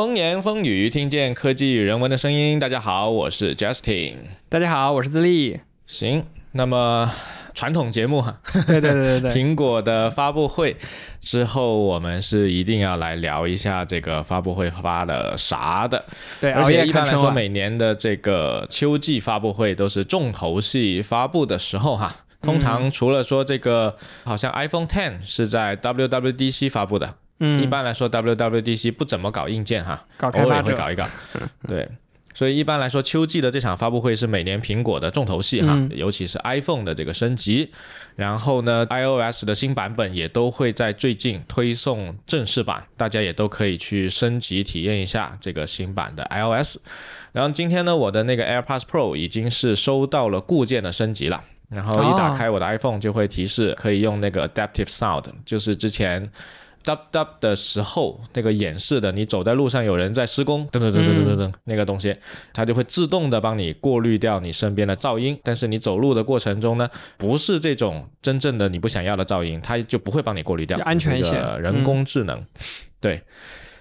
风言风语，听见科技与人文的声音。大家好，我是 Justin。大家好，我是自立。行，那么传统节目哈，对对对对对，苹果的发布会之后，我们是一定要来聊一下这个发布会发了啥的。对，而且一般来说，每年的这个秋季发布会都是重头戏发布的时候哈。通常除了说这个，好像 iPhone Ten 是在 WWDC 发布的，嗯，一般来说 WWDC 不怎么搞硬件哈，搞开偶尔，也会搞一搞。对，所以一般来说，秋季的这场发布会是每年苹果的重头戏哈，嗯尤其是 iPhone 的这个升级。然后呢，iOS 的新版本也都会在最近推送正式版，大家也都可以去升级体验一下这个新版的 iOS。然后今天呢，我的那个 AirPods Pro 已经是收到了固件的升级了。然后一打开我的 iPhone 就会提示可以用那个 Adaptive Sound，就是之前 dub dub 的时候那个演示的，你走在路上有人在施工，噔噔噔噔噔噔噔那个东西，它就会自动的帮你过滤掉你身边的噪音。但是你走路的过程中呢，不是这种真正的你不想要的噪音，它就不会帮你过滤掉，安全一些人工智能，对。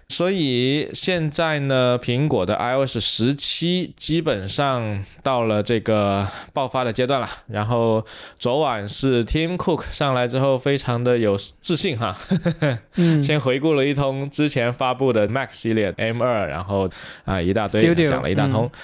所以现在呢，苹果的 iOS 十七基本上到了这个爆发的阶段了。然后昨晚是 Tim Cook 上来之后，非常的有自信哈，嗯，先回顾了一通之前发布的 Mac 系列 M 二，然后啊、一大堆讲了一大通。嗯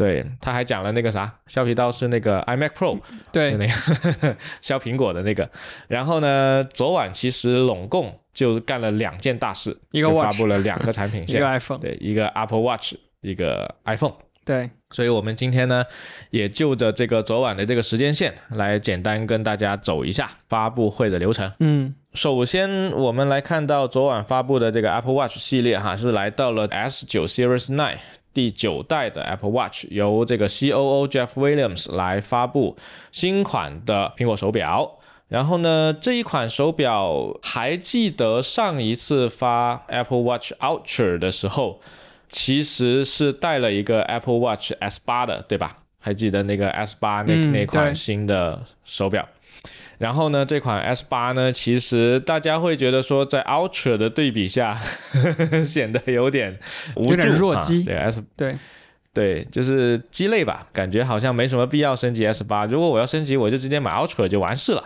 对，他还讲了那个啥，削皮刀是那个 iMac Pro，是对，那个 削苹果的那个。然后呢，昨晚其实拢共就干了两件大事，一个发布了两个产品线 一个，iPhone，对，一个 Apple Watch，一个 iPhone。对，所以我们今天呢，也就着这个昨晚的这个时间线来简单跟大家走一下发布会的流程。嗯，首先，我们来看到昨晚发布的这个 Apple Watch 系列哈，是来到了 S 九 Series 9第九代的 Apple Watch，由这个 COO Jeff Williams 来发布新款的苹果手表。然后呢，这一款手表还记得上一次发 Apple Watch Ultra 的时候，其实是带了一个 Apple Watch S 八的，对吧？还记得那个 S 八那、嗯那款新的手表。然后呢，这款 S 八呢，其实大家会觉得说，在 Ultra 的对比下，呵 呵显得有点无助，有点弱啊鸡对 S 对，对，就是鸡肋吧，感觉好像没什么必要升级 S 八如果我要升级，我就直接买 Ultra 就完事了。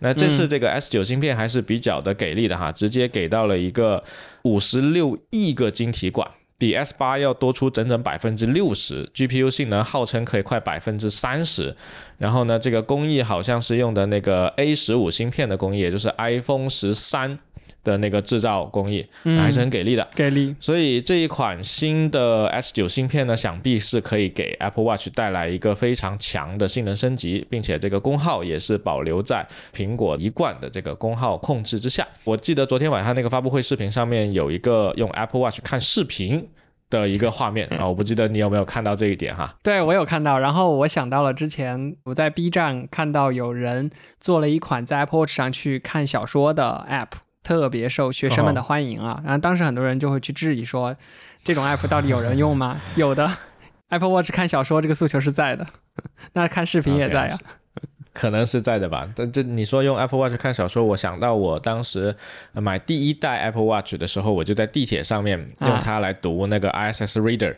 那这次这个 S 九芯片还是比较的给力的哈，直接给到了一个五十六亿个晶体管。比 S 八要多出整整百分之六十，GPU 性能号称可以快百分之三十，然后呢，这个工艺好像是用的那个 A 十五芯片的工艺，也就是 iPhone 十三的那个制造工艺，嗯还是很给力的。给力，所以这一款新的 S 9芯片呢，想必是可以给 Apple Watch 带来一个非常强的性能升级，并且这个功耗也是保留在苹果一贯的这个功耗控制之下。我记得昨天晚上那个发布会视频上面有一个用 Apple Watch 看视频。的一个画面啊，我不记得你有没有看到这一点哈？对我有看到，然后我想到了之前我在 B 站看到有人做了一款在 Apple Watch 上去看小说的 App，特别受学生们的欢迎啊。然后当时很多人就会去质疑说，这种 App 到底有人用吗？有的，Apple Watch 看小说这个诉求是在的，那看视频也在啊。可能是在的吧，但这你说用 Apple Watch 看小说，我想到我当时呃买第一代 Apple Watch 的时候，我就在地铁上面啊。用它来读那个 ISS Reader，、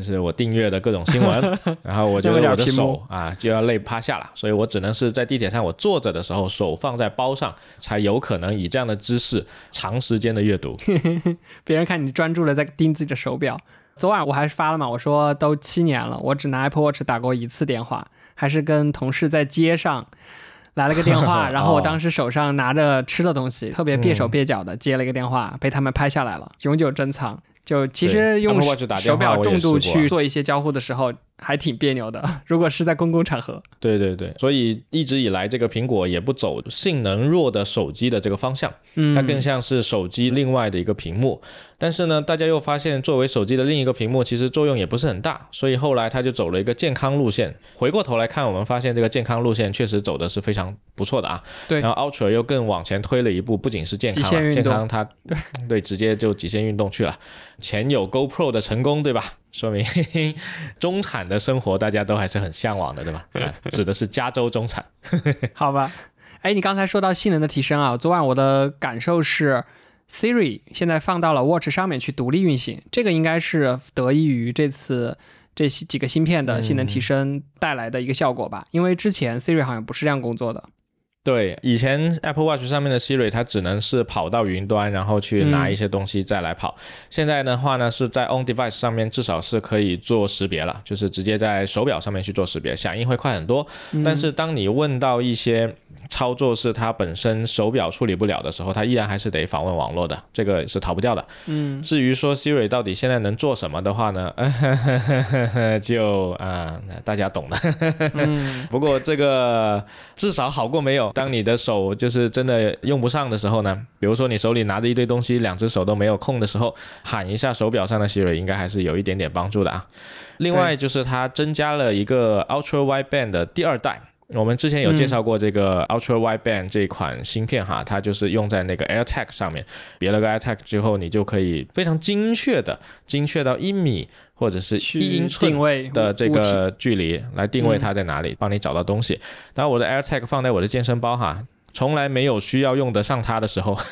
就是我订阅的各种新闻，然后我觉得我的手啊就要累趴下了，所以我只能是在地铁上我坐着的时候手放在包上，才有可能以这样的姿势长时间的阅读。别人看你专注的在盯自己的手表。昨晚我还是发了嘛，我说都七年了，我只拿 Apple Watch 打过一次电话，还是跟同事在街上来了个电话，然后我当时手上拿着吃的东西，特别蹩手蹩脚的接了一个电话，被他们拍下来了，永久珍藏。就其实用手表重度去做一些交互的时候，还挺别扭的。如果是在公共场合，对对对，所以一直以来这个苹果也不走性能弱的手机的这个方向。嗯，它更像是手机另外的一个屏幕。但是呢，大家又发现作为手机的另一个屏幕，其实作用也不是很大，所以后来它就走了一个健康路线。回过头来看，我们发现这个健康路线确实走的是非常不错的啊。对然后 Ultra 又更往前推了一步，不仅是健康健康它对直接就极限运动去了。前有 GoPro 的成功，对吧？说明 中产的生活大家都还是很向往的，对吧？啊指的是加州中产。好吧。哎，你刚才说到性能的提升啊，昨晚我的感受是，Siri 现在放到了 Watch 上面去独立运行，这个应该是得益于这次这几个芯片的性能提升带来的一个效果吧？因为之前 Siri 好像不是这样工作的。对，以前 Apple Watch 上面的 Siri 它只能是跑到云端，然后去拿一些东西再来跑。现在的话呢，是在 On Device 上面至少是可以做识别了，就是直接在手表上面去做识别，响应会快很多。但是当你问到一些操作是它本身手表处理不了的时候，它依然还是得访问网络的，这个是逃不掉的。嗯，至于说 Siri 到底现在能做什么的话呢，就啊大家懂的。不过这个至少好过没有。当你的手就是真的用不上的时候呢，比如说你手里拿着一堆东西，两只手都没有空的时候，喊一下手表上的 Siri，应该还是有一点点帮助的啊。另外就是它增加了一个 Ultra Wideband 的第二代，我们之前有介绍过这个 Ultra Wideband 这款芯片哈，它就是用在那个 AirTag 上面，别了个 AirTag 之后，你就可以非常精确的，精确到一米。或者是一英寸的这个距离来定位它在哪里，帮你找到东西。当然，我的 AirTag 放在我的健身包哈，从来没有需要用得上它的时候。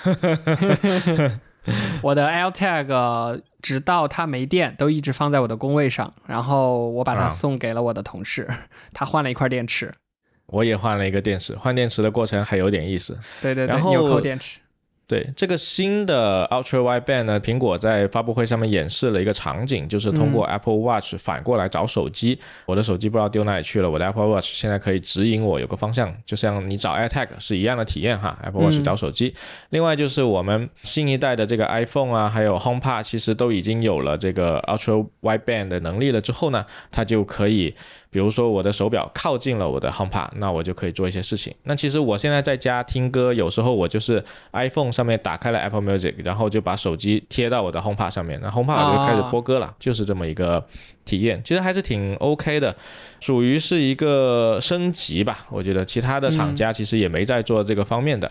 我的 AirTag 直到它没电，都一直放在我的工位上。然后我把它送给了我的同事，他换了一块电池。我也换了一个电池，换电池的过程还有点意思。对对对，然后纽扣电池。对这个新的 Ultra Wideband 呢，苹果在发布会上面演示了一个场景，就是通过 Apple Watch 反过来找手机。我的手机不知道丢哪里去了，我的 Apple Watch 现在可以指引我有个方向，就像你找 AirTag 是一样的体验哈。Apple Watch 找手机。另外就是我们新一代的这个 iPhone 啊，还有 HomePod 其实都已经有了这个 Ultra Wideband 的能力了之后呢，它就可以。比如说我的手表靠近了我的 HomePod，那我就可以做一些事情。那其实我现在在家听歌，有时候我就是 iPhone 上面打开了 Apple Music，然后就把手机贴到我的 HomePod 上面，那 HomePod 就开始播歌了，就是这么一个体验。其实还是挺 OK 的，属于是一个升级吧。我觉得其他的厂家其实也没在做这个方面的。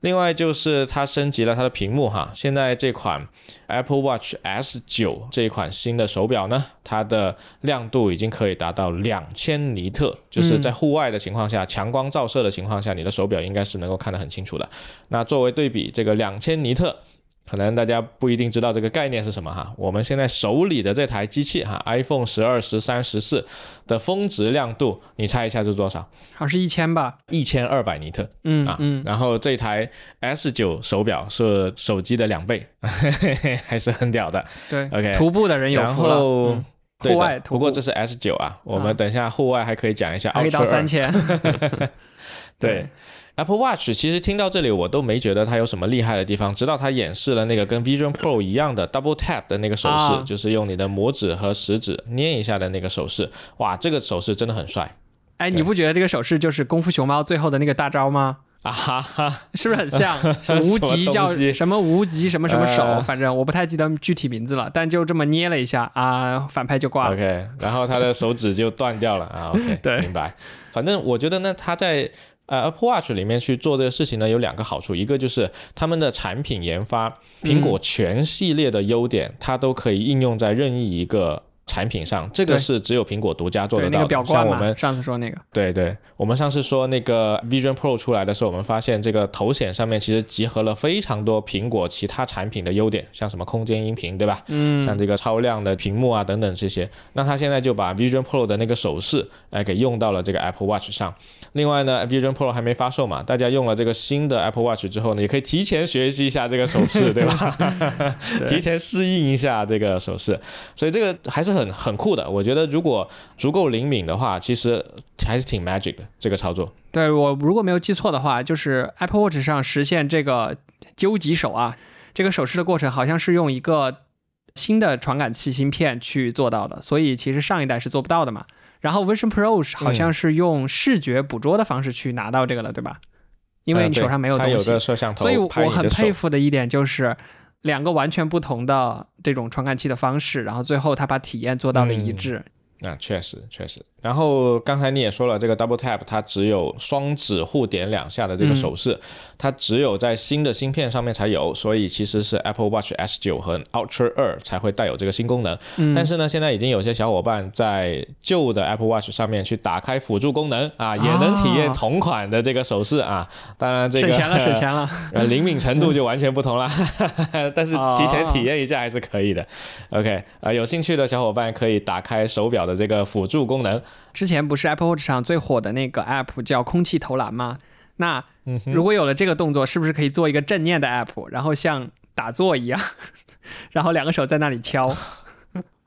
另外就是它升级了它的屏幕哈，现在这款 Apple Watch S 九这一款新的手表呢，它的亮度已经可以达到两千尼特，就是在户外的情况下，强光照射的情况下，你的手表应该是能够看得很清楚的。那作为对比，这个两千尼特。可能大家不一定知道这个概念是什么哈，我们现在手里的这台机器哈，iPhone 十二、十三、十四的峰值亮度，你猜一下是多少？好像是一千吧，一千二百尼特。嗯啊，嗯，然后这台 S 九手表是手机的两倍，还是很屌的。对，OK，徒步的人有福了。户外，不过这是 S 九啊，我们等一下户外还可以讲一下，可以到三千。对。Apple Watch 其实听到这里我都没觉得它有什么厉害的地方，直到它演示了那个跟 Vision Pro 一样的 Double Tap 的那个手势，就是用你的拇指和食指捏一下的那个手势。哇，这个手势真的很帅！哎，你不觉得这个手势就是功夫熊猫最后的那个大招吗？啊哈哈，是不是很像？无极叫什么无极什么什么手，反正我不太记得具体名字了，但就这么捏了一下啊，反派就挂了。OK，然后他的手指就断掉了啊。OK，对，明白。反正我觉得呢，他在。呃，Apple Watch 里面去做这个事情呢，有两个好处，一个就是他们的产品研发，苹果全系列的优点，它都可以应用在任意一个。产品上，这个是只有苹果独家做得到的。像我们上次说那个，对对，我们上次说那个 Vision Pro 出来的时候，我们发现这个头显上面其实集合了非常多苹果其他产品的优点，像什么空间音频，对吧？嗯，像这个超亮的屏幕啊等等这些。那它现在就把 Vision Pro 的那个手势，哎，给用到了这个 Apple Watch 上。另外呢，Vision Pro 还没发售嘛，大家用了这个新的 Apple Watch 之后呢，也可以提前学习一下这个手势，对吧？提前适应一下这个手势，所以这个还是。很很酷的，我觉得如果足够灵敏的话，其实还是挺 magic 的这个操作。对我如果没有记错的话，就是 Apple Watch 上实现这个究极手啊，这个手势的过程好像是用一个新的传感器芯片去做到的，所以其实上一代是做不到的嘛。然后 Vision Pro 好像是用视觉捕捉的方式去拿到这个了，对吧？因为你手上没有东西，有个摄像头，所以我很佩服的一点就是。两个完全不同的这种传感器的方式，然后最后他把体验做到了一致。那确实确实，然后刚才你也说了，这个 Double Tap 它只有双指互点两下的这个手势，它只有在新的芯片上面才有，所以其实是 Apple Watch S9 和 Ultra 二才会带有这个新功能。但是呢，现在已经有些小伙伴在旧的 Apple Watch 上面去打开辅助功能啊，也能体验同款的这个手势啊。当然这个省钱了，省钱了，灵敏程度就完全不同了。但是提前体验一下还是可以的。OK，啊，有兴趣的小伙伴可以打开手表的这个辅助功能。之前不是 Apple Watch 上最火的那个 App 叫空气投篮吗？那如果有了这个动作，是不是可以做一个正念的 App，然后像打坐一样，然后两个手在那里敲？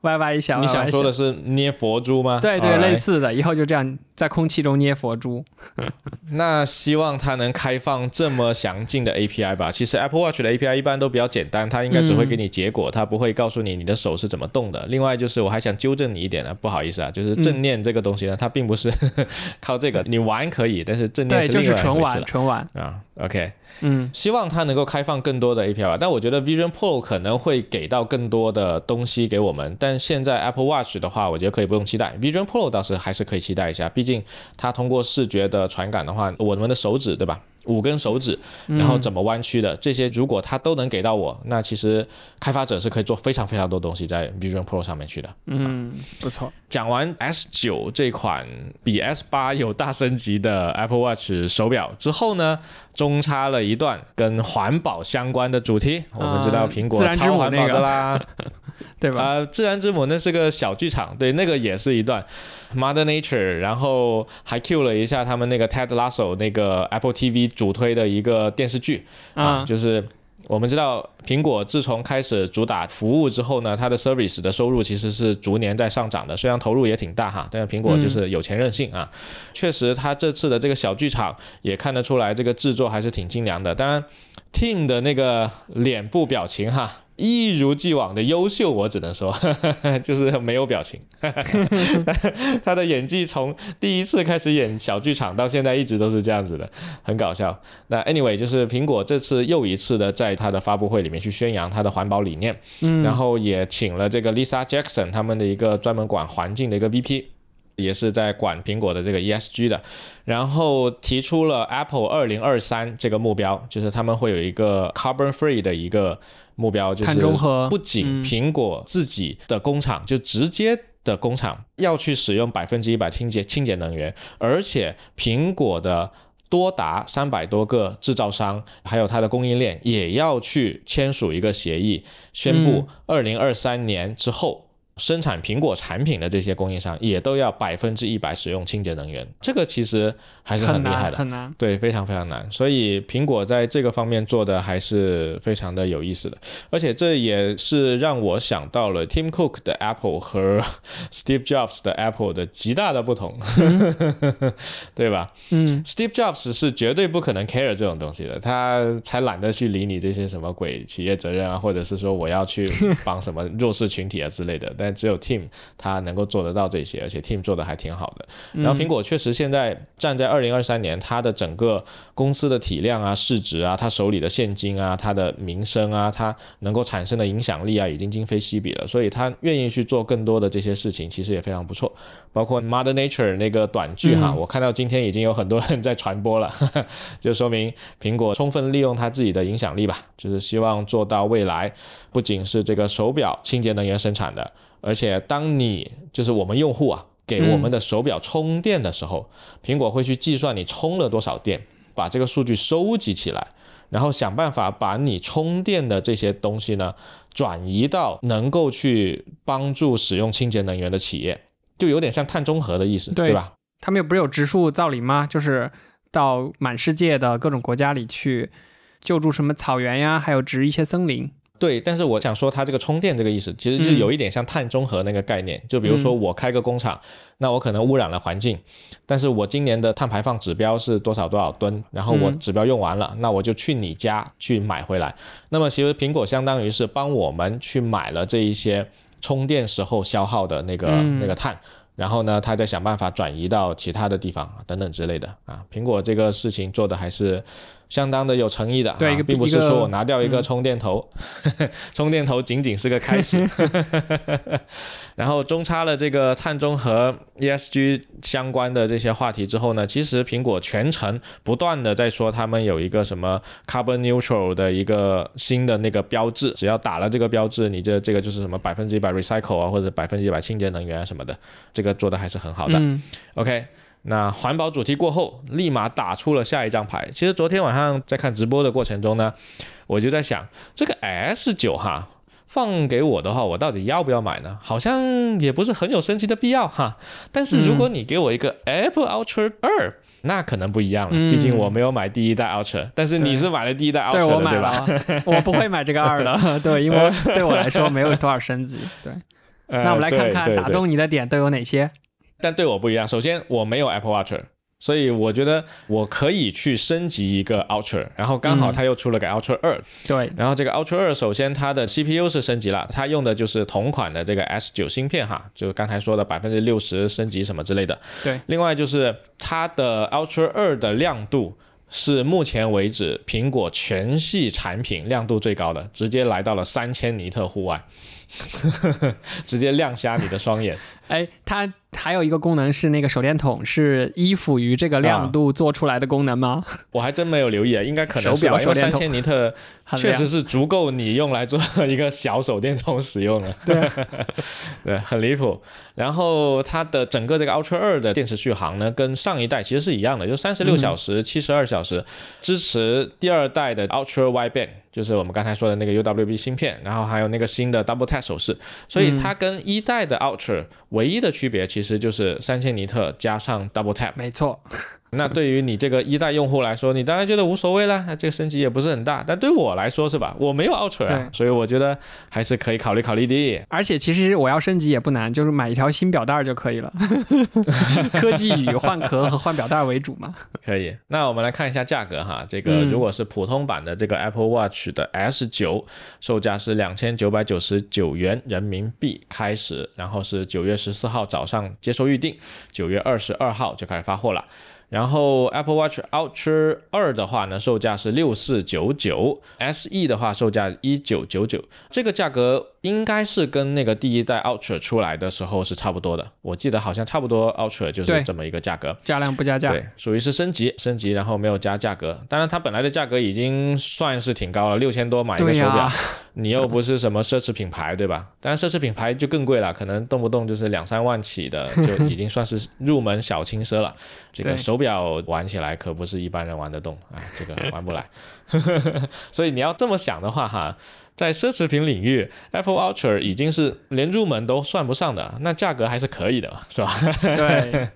歪歪一下，你想说的是捏佛珠吗？对对，类似的，以后就这样在空气中捏佛珠。那希望它能开放这么详尽的 API 吧。其实 Apple Watch 的 API 一般都比较简单，它应该只会给你结果，它不会告诉你你的手是怎么动的。另外就是我还想纠正你一点呢，不好意思啊，就是正念这个东西呢，它并不是 靠这个，你玩可以，但是正念是就是纯玩纯玩啊。OK，嗯，希望它能够开放更多的 API 吧。但我觉得 Vision Pro 可能会给到更多的东西给我们，但但现在 Apple Watch 的话，我觉得可以不用期待。Vision Pro 倒是还是可以期待一下，毕竟它通过视觉的传感的话，我们的手指对吧？五根手指，然后怎么弯曲的这些，如果它都能给到我，那其实开发者是可以做非常非常多东西在 Vision Pro 上面去的。嗯，不错。讲完 S 九这款比 S 八有大升级的 Apple Watch 手表之后呢，中插了一段跟环保相关的主题。我们知道苹果超环保的啦。对吧？啊，自然之母那是个小剧场，对，那个也是一段 Mother Nature，然后还 Q 了一下他们那个 Ted Lasso 那个 Apple TV 主推的一个电视剧。啊，就是我们知道苹果自从开始主打服务之后呢，它的 service 的收入其实是逐年在上涨的，虽然投入也挺大哈，但是苹果就是有钱任性啊，确实它这次的这个小剧场也看得出来这个制作还是挺精良的，当然 Tim 的那个脸部表情哈。一如既往的优秀，我只能说，就是没有表情。他的演技从第一次开始演小剧场到现在一直都是这样子的，很搞笑。那 anyway，就是苹果这次又一次的在他的发布会里面去宣扬他的环保理念，然后也请了这个 Lisa Jackson 他们的一个专门管环境的一个 VP。也是在管苹果的这个 ESG 的，然后提出了 Apple 二零二三这个目标，就是他们会有一个 carbon free 的一个目标，就是不仅苹果自己的工厂就直接的工厂要去使用百分之一百清洁清洁能源，而且苹果的多达三百多个制造商还有它的供应链也要去签署一个协议，宣布二零二三年之后。生产苹果产品的这些供应商也都要百分之一百使用清洁能源，这个其实还是很厉害的，很难，对，非常非常难。所以苹果在这个方面做的还是非常的有意思的，而且这也是让我想到了 Tim Cook 的 Apple 和 Steve Jobs 的 Apple 的极大的不同，对吧？嗯，Steve Jobs 是绝对不可能 care 这种东西的，他才懒得去理你这些什么鬼企业责任啊，或者是说我要去帮什么弱势群体啊之类的，但只有 Team 它能够做得到这些，而且 Team 做的还挺好的。然后苹果确实现在站在二零二三年，它的整个公司的体量啊、市值啊、它手里的现金啊、它的名声啊、它能够产生的影响力啊，已经今非昔比了。所以它愿意去做更多的这些事情，其实也非常不错。包括 Mother Nature 那个短剧哈，我看到今天已经有很多人在传播了，就说明苹果充分利用它自己的影响力吧，就是希望做到未来不仅是这个手表清洁能源生产的。而且，当你就是我们用户啊，给我们的手表充电的时候，苹果会去计算你充了多少电，把这个数据收集起来，然后想办法把你充电的这些东西呢，转移到能够去帮助使用清洁能源的企业，就有点像碳中和的意思，对吧？他们有不是有植树造林吗？就是到满世界的各种国家里去救助什么草原呀，还有植一些森林。对，但是我想说，它这个充电这个意思，其实是有一点像碳中和那个概念。就比如说，我开个工厂，那我可能污染了环境，但是我今年的碳排放指标是多少多少吨，然后我指标用完了，那我就去你家去买回来。那么其实苹果相当于是帮我们去买了这一些充电时候消耗的那个那个碳，然后呢，他再想办法转移到其他的地方等等之类的啊。苹果这个事情做的还是。相当的有诚意的。对，并不是说我拿掉一个充电头，充电头仅仅是个开始。然后中插了这个碳中和 ESG 相关的这些话题之后呢，其实苹果全程不断的在说他们有一个什么 carbon neutral 的一个新的那个标志，只要打了这个标志，你这这个就是什么百分之一百 recycle 啊，或者百分之一百清洁能源啊什么的，这个做的还是很好的。OK，那环保主题过后，立马打出了下一张牌。其实昨天晚上在看直播的过程中呢，我就在想这个 S 九哈。放给我的话，我到底要不要买呢？好像也不是很有升级的必要哈。但是如果你给我一个 Apple Ultra 二，那可能不一样了。毕竟我没有买第一代 Ultra，但是你是买了第一代 Ultra 的，对吧？我不会买这个二的，对，因为对我来说没有多少升级。对，那我们来看看打动你的点都有哪些。但对我不一样，首先我没有 Apple Watch。所以我觉得我可以去升级一个 Ultra，然后刚好它又出了个 Ultra 二，对，然后这个 Ultra 二首先它的 CPU 是升级了，它用的就是同款的这个 S 九芯片哈，就是刚才说的百分之六十升级什么之类的。对，另外就是它的 Ultra 二的亮度是目前为止苹果全系产品亮度最高的，直接来到了三千尼特户外，直接亮瞎你的双眼。哎，它。还有一个功能是那个手电筒是依附于这个亮度做出来的功能吗？我还真没有留意啊，应该可能是吧，因为三千尼特确实是足够你用来做一个小手电筒使用的。对，对，很离谱。然后它的整个这个 Ultra 二的电池续航呢，跟上一代其实是一样的，就三十六小时、七十二小时，支持第二代的 Ultra Wideband，就是我们刚才说的那个 UWB 芯片，然后还有那个新的 Double Tap 手势，所以它跟一代的 Ultra 唯一的区别其实就是三千尼特加上 Double Tap。没错。那对于你这个一代用户来说，你当然觉得无所谓啦，这个升级也不是很大。但对我来说是吧？我没有 Ultra，所以我觉得还是可以考虑考虑的。而且其实我要升级也不难，就是买一条新表带就可以了。科技与换壳和换表带为主嘛。可以。那我们来看一下价格哈，这个如果是普通版的这个 Apple Watch 的 S 九，售价是两千九百九十九元人民币开始，然后是九月十四号早上接受预定，九月二十二号就开始发货了。然后 Apple Watch Ultra 二的话呢，售价是六四九九，SE 的话售价一九九九，这个价格。应该是跟那个第一代 Ultra 出来的时候是差不多的，我记得好像差不多 Ultra 就是这么一个价格，加量不加价，对，属于是升级升级，然后没有加价格。当然它本来的价格已经算是挺高了，六千多买一个手表，你又不是什么奢侈品牌，对吧？当然奢侈品牌就更贵了，可能动不动就是两三万起的，就已经算是入门小轻奢了。这个手表玩起来可不是一般人玩得动啊，这个玩不来。所以你要这么想的话，哈。在奢侈品领域，Apple Ultra 已经是连入门都算不上的，那价格还是可以的，是吧？对。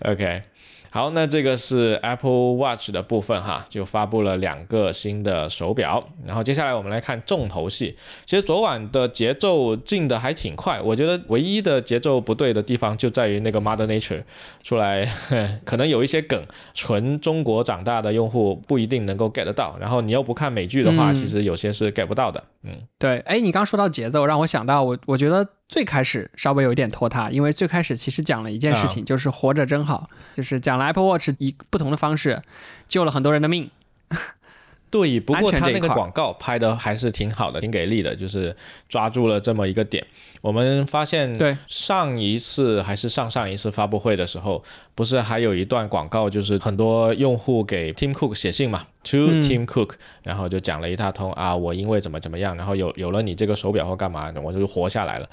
OK。好，那这个是 Apple Watch 的部分哈，就发布了两个新的手表。然后接下来我们来看重头戏。其实昨晚的节奏进的还挺快，我觉得唯一的节奏不对的地方就在于那个 Mother Nature 出来，可能有一些梗，纯中国长大的用户不一定能够 get 到。然后你又不看美剧的话，其实有些是 get 不到的。嗯，对。哎，你刚说到节奏，让我想到我，我觉得。最开始稍微有一点拖沓，因为最开始其实讲了一件事情，就是活着真好，就是讲了 Apple Watch 以不同的方式救了很多人的命。对，不过他那个广告拍的还是挺好的，挺给力的，就是抓住了这么一个点。我们发现，对上一次还是上上一次发布会的时候，不是还有一段广告，就是很多用户给 Tim Cook 写信嘛，To Tim Cook，然后就讲了一大通啊，我因为怎么怎么样，然后有有了你这个手表或干嘛，我就活下来了。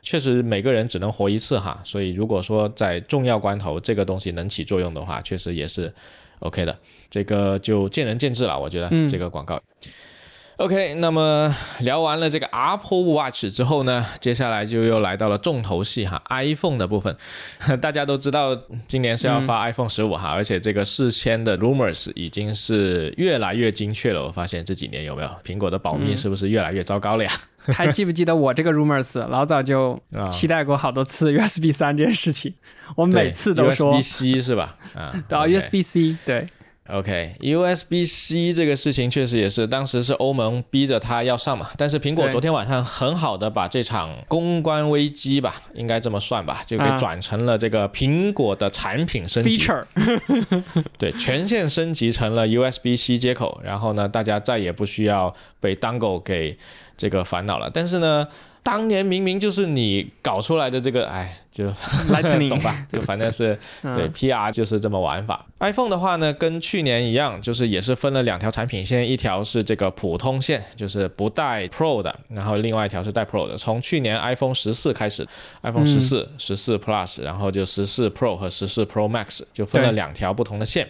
确实每个人只能活一次哈，所以如果说在重要关头这个东西能起作用的话，确实也是 OK 的。这个就见仁见智了，我觉得这个广告。OK，那么聊完了这个 Apple Watch 之后呢，接下来就又来到了重头戏哈，iPhone 的部分。大家都知道今年是要发 iPhone 十五哈，而且这个事先的 rumors 已经是越来越精确了。我发现这几年有没有苹果的保密是不是越来越糟糕了呀？还记不记得我这个 rumors 老早就 期待过好多次 USB 三这件事情，我每次都说 USB C 是吧？啊，到 USB C 对。OK，USB-C 这个事情确实也是，当时是欧盟逼着它要上嘛。但是苹果昨天晚上很好的把这场公关危机吧，应该这么算吧，就给转成了这个苹果的产品升级。对，全线升级成了 USB-C 接口，然后呢，大家再也不需要被 Dongle 给这个烦恼了。但是呢。当年明明就是你搞出来的这个，哎，就 懂吧？就反正是 对 PR 就是这么玩法。iPhone 的话呢，跟去年一样，就是也是分了两条产品线，一条是这个普通线，就是不带 Pro 的，然后另外一条是带 Pro 的。从去年 iPhone 十四开始，iPhone 十四、十四 Plus，然后就十四 Pro 和十四 Pro Max 就分了两条不同的线。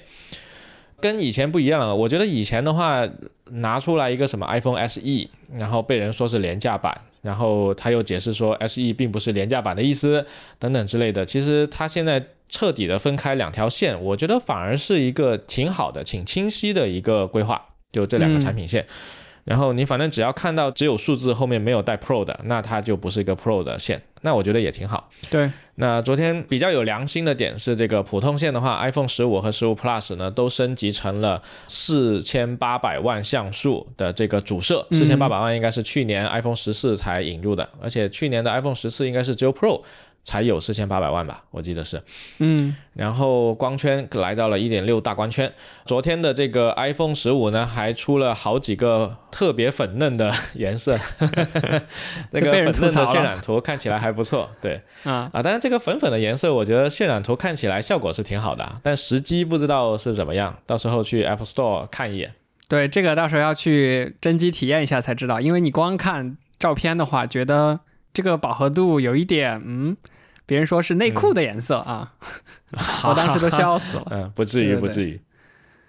跟以前不一样了，我觉得以前的话拿出来一个什么 iPhone SE，然后被人说是廉价版。然后他又解释说，SE 并不是廉价版的意思，等等之类的。其实他现在彻底的分开两条线，我觉得反而是一个挺好的、挺清晰的一个规划，就这两个产品线。然后你反正只要看到只有数字后面没有带 Pro 的，那它就不是一个 Pro 的线。那我觉得也挺好。对。那昨天比较有良心的点是，这个普通线的话，iPhone 十五和十五 Plus 呢都升级成了四千八百万像素的这个主摄。四千八百万应该是去年 iPhone 十四才引入的，而且去年的 iPhone 十四应该是只有 Pro。才有四千八百万吧，我记得是，嗯，然后光圈来到了一点六大光圈。昨天的这个 iPhone 十五呢，还出了好几个特别粉嫩的颜色，那个粉嫩的渲染图看起来还不错，对，啊啊，当然这个粉粉的颜色，我觉得渲染图看起来效果是挺好的，但实机不知道是怎么样，到时候去 Apple Store 看一眼。对，这个到时候要去真机体验一下才知道，因为你光看照片的话，觉得。这个饱和度有一点，嗯，别人说是内裤的颜色啊，我当时都笑死了。嗯，不至于，不至于。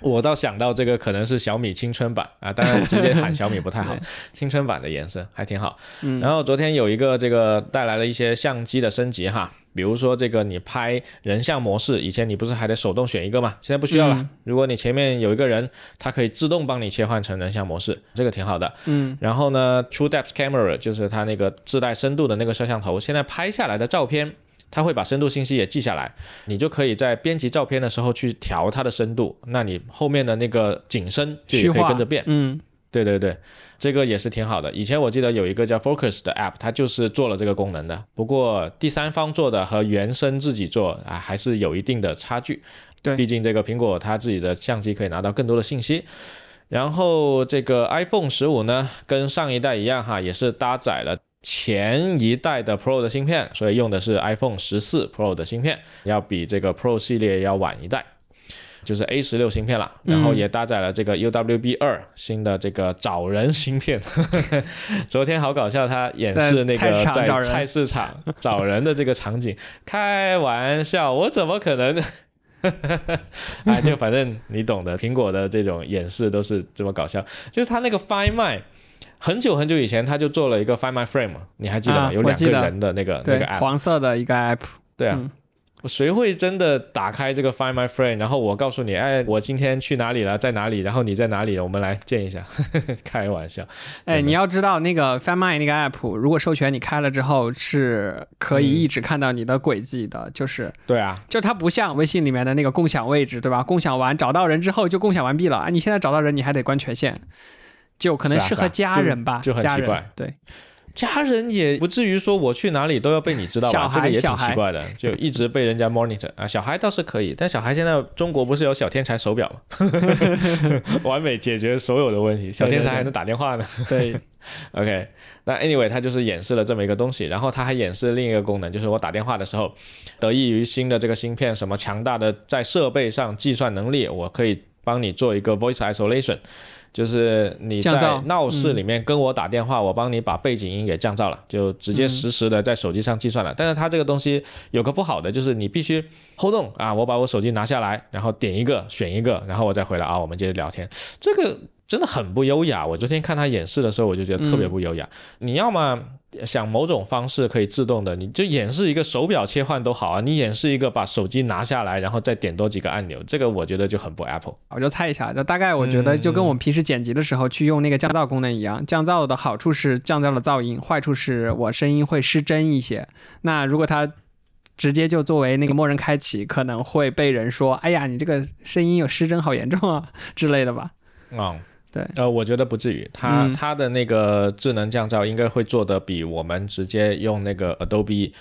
我倒想到这个可能是小米青春版啊，当然直接喊小米不太好，青春版的颜色还挺好。然后昨天有一个这个带来了一些相机的升级哈。比如说这个，你拍人像模式，以前你不是还得手动选一个嘛？现在不需要了。如果你前面有一个人，它可以自动帮你切换成人像模式，这个挺好的。嗯。然后呢，True Depth Camera 就是它那个自带深度的那个摄像头，现在拍下来的照片，它会把深度信息也记下来，你就可以在编辑照片的时候去调它的深度，那你后面的那个景深就可以跟着变。嗯。对对对，这个也是挺好的。以前我记得有一个叫 Focus 的 App，它就是做了这个功能的。不过第三方做的和原生自己做啊，还是有一定的差距。对，毕竟这个苹果它自己的相机可以拿到更多的信息。然后这个 iPhone 十五呢，跟上一代一样哈，也是搭载了前一代的 Pro 的芯片，所以用的是 iPhone 十四 Pro 的芯片，要比这个 Pro 系列要晚一代。就是 A 十六芯片了，然后也搭载了这个 UWB 二新的这个找人芯片。昨天好搞笑，他演示那个在菜市场找人的这个场景，开玩笑，我怎么可能？哎，就反正你懂的，苹果的这种演示都是这么搞笑。就是他那个 Find My，很久很久以前他就做了一个 Find My Frame，你还记得吗？有两个人的那个那个 app，黄色的一个 app，对啊。谁会真的打开这个 Find My Friend，然后我告诉你，哎，我今天去哪里了，在哪里，然后你在哪里，我们来见一下。开玩笑，哎，你要知道那个 Find My 那个 app，如果授权你开了之后，是可以一直看到你的轨迹的，就是对啊，就它不像微信里面的那个共享位置，对吧？共享完找到人之后就共享完毕了啊，你现在找到人，你还得关权限，就可能适合家人吧，就很奇怪，对。家人也不至于说我去哪里都要被你知道吧？这个也挺奇怪的，就一直被人家 monitor 啊。小孩倒是可以，但小孩现在中国不是有小天才手表吗？完美解决所有的问题，小天才还能打电话呢。对，OK，那 anyway，他就是演示了这么一个东西，然后他还演示另一个功能，就是我打电话的时候，得益于新的这个芯片，什么强大的在设备上计算能力，我可以帮你做一个 voice isolation。就是你在闹市里面跟我打电话，我帮你把背景音给降噪了，就直接实时的在手机上计算了。但是它这个东西有个不好的，就是你必须 hold on 啊，我把我手机拿下来，然后点一个选一个，然后我再回来啊，我们接着聊天。这个。真的很不优雅。我昨天看他演示的时候，我就觉得特别不优雅。你要么想某种方式可以自动的，你就演示一个手表切换都好啊。你演示一个把手机拿下来，然后再点多几个按钮，这个我觉得就很不 Apple。我就猜一下，就大概我觉得就跟我们平时剪辑的时候去用那个降噪功能一样。降噪的好处是降噪了噪音，坏处是我声音会失真一些。那如果它直接就作为那个默认开启，可能会被人说：“哎呀，你这个声音有失真，好严重啊之类的吧。”啊，对，呃，我觉得不至于，它嗯它的那个智能降噪应该会做的比我们直接用那个 Adobe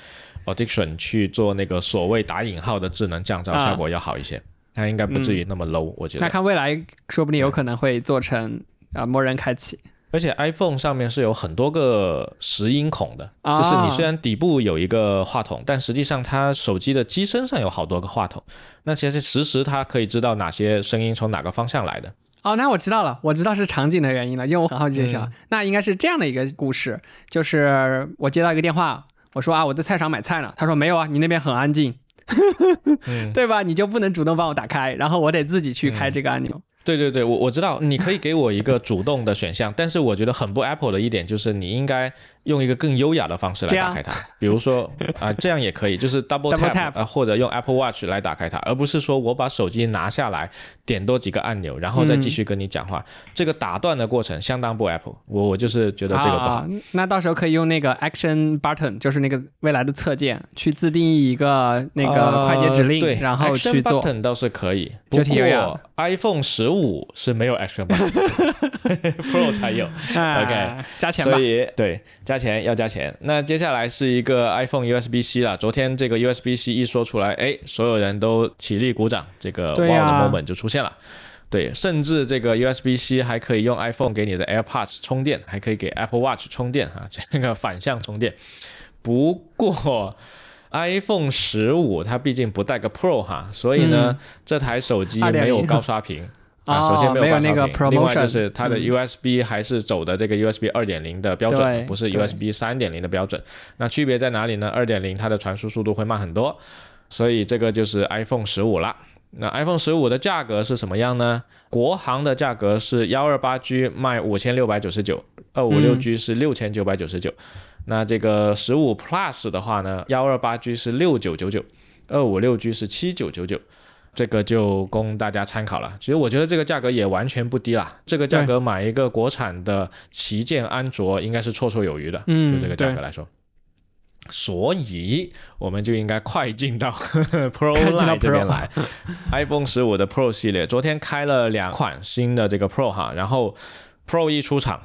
Audition 去做那个所谓打引号的智能降噪啊效果要好一些，它应该不至于那么 low，、我觉得那得。看未来，说不定有可能会做成啊、默认开启。而且 iPhone 上面是有很多个拾音孔的，啊就是你虽然底部有一个话筒，但实际上它手机的机身上有好多个话筒，那其实实时它可以知道哪些声音从哪个方向来的。哦，那我知道了，我知道是场景的原因了，因为我很好奇这小、那应该是这样的一个故事，就是我接到一个电话，我说啊我在菜场买菜呢，他说没有啊，你那边很安静，嗯，对吧？你就不能主动帮我打开，然后我得自己去开这个按钮。对对对，我我知道，你可以给我一个主动的选项，但是我觉得很不 Apple 的一点就是你应该用一个更优雅的方式来打开它，比如说 啊、这样也可以，就是 double tap, 或者用 Apple Watch 来打开它，而不是说我把手机拿下来点多几个按钮，然后再继续跟你讲话，这个打断的过程相当不 Apple，我我就是觉得这个不好。啊，那到时候可以用那个 Action Button，就是那个未来的侧键，去自定义一个那个快捷指令，呃对，然后去做。button 倒是可以，不过 iPhone 十五是没有 Action button，Pro 才有。啊 OK，加钱吧所。以对，加钱要加钱。那接下来是一个 iPhone USB-C 了。昨天这个 USB-C 一说出来，哎，所有人都起立鼓掌，这个 wow 的 moment 就出现了。对，甚至这个 USB-C 还可以用 iPhone 给你的 AirPods 充电，还可以给 Apple Watch 充电啊，这个反向充电。不过 iPhone 十五它毕竟不带个 Pro 哈，所以呢，这台手机没有高刷屏。哦啊，首先没没有那个高刷屏，另外 promotion 就是它的嗯 USB 还是走的这个 USB 二点零的标对准，不是 USB 三点零的标准。那区别在哪里呢？二点零它的传输速度会慢很多，所以这个就是 iPhone 十五了。那 iPhone 十五的价格是什么样呢？国行的价格是幺二八 G 卖五千六百九十九，二五六 G 是六千九百九十九。那这个十五 Plus 的话呢，幺二八 G 是六九九九，二五六 G 是七九九九。这个就供大家参考了。其实我觉得这个价格也完全不低啦，这个价格买一个国产的旗舰安卓应该是绰绰有余的，嗯就这个价格来说。所以我们就应该快进到 Pro 这边来，iPhone 十五的 Pro 系列，昨天开了两款新的这个 Pro 哈，然后 Pro 一出场，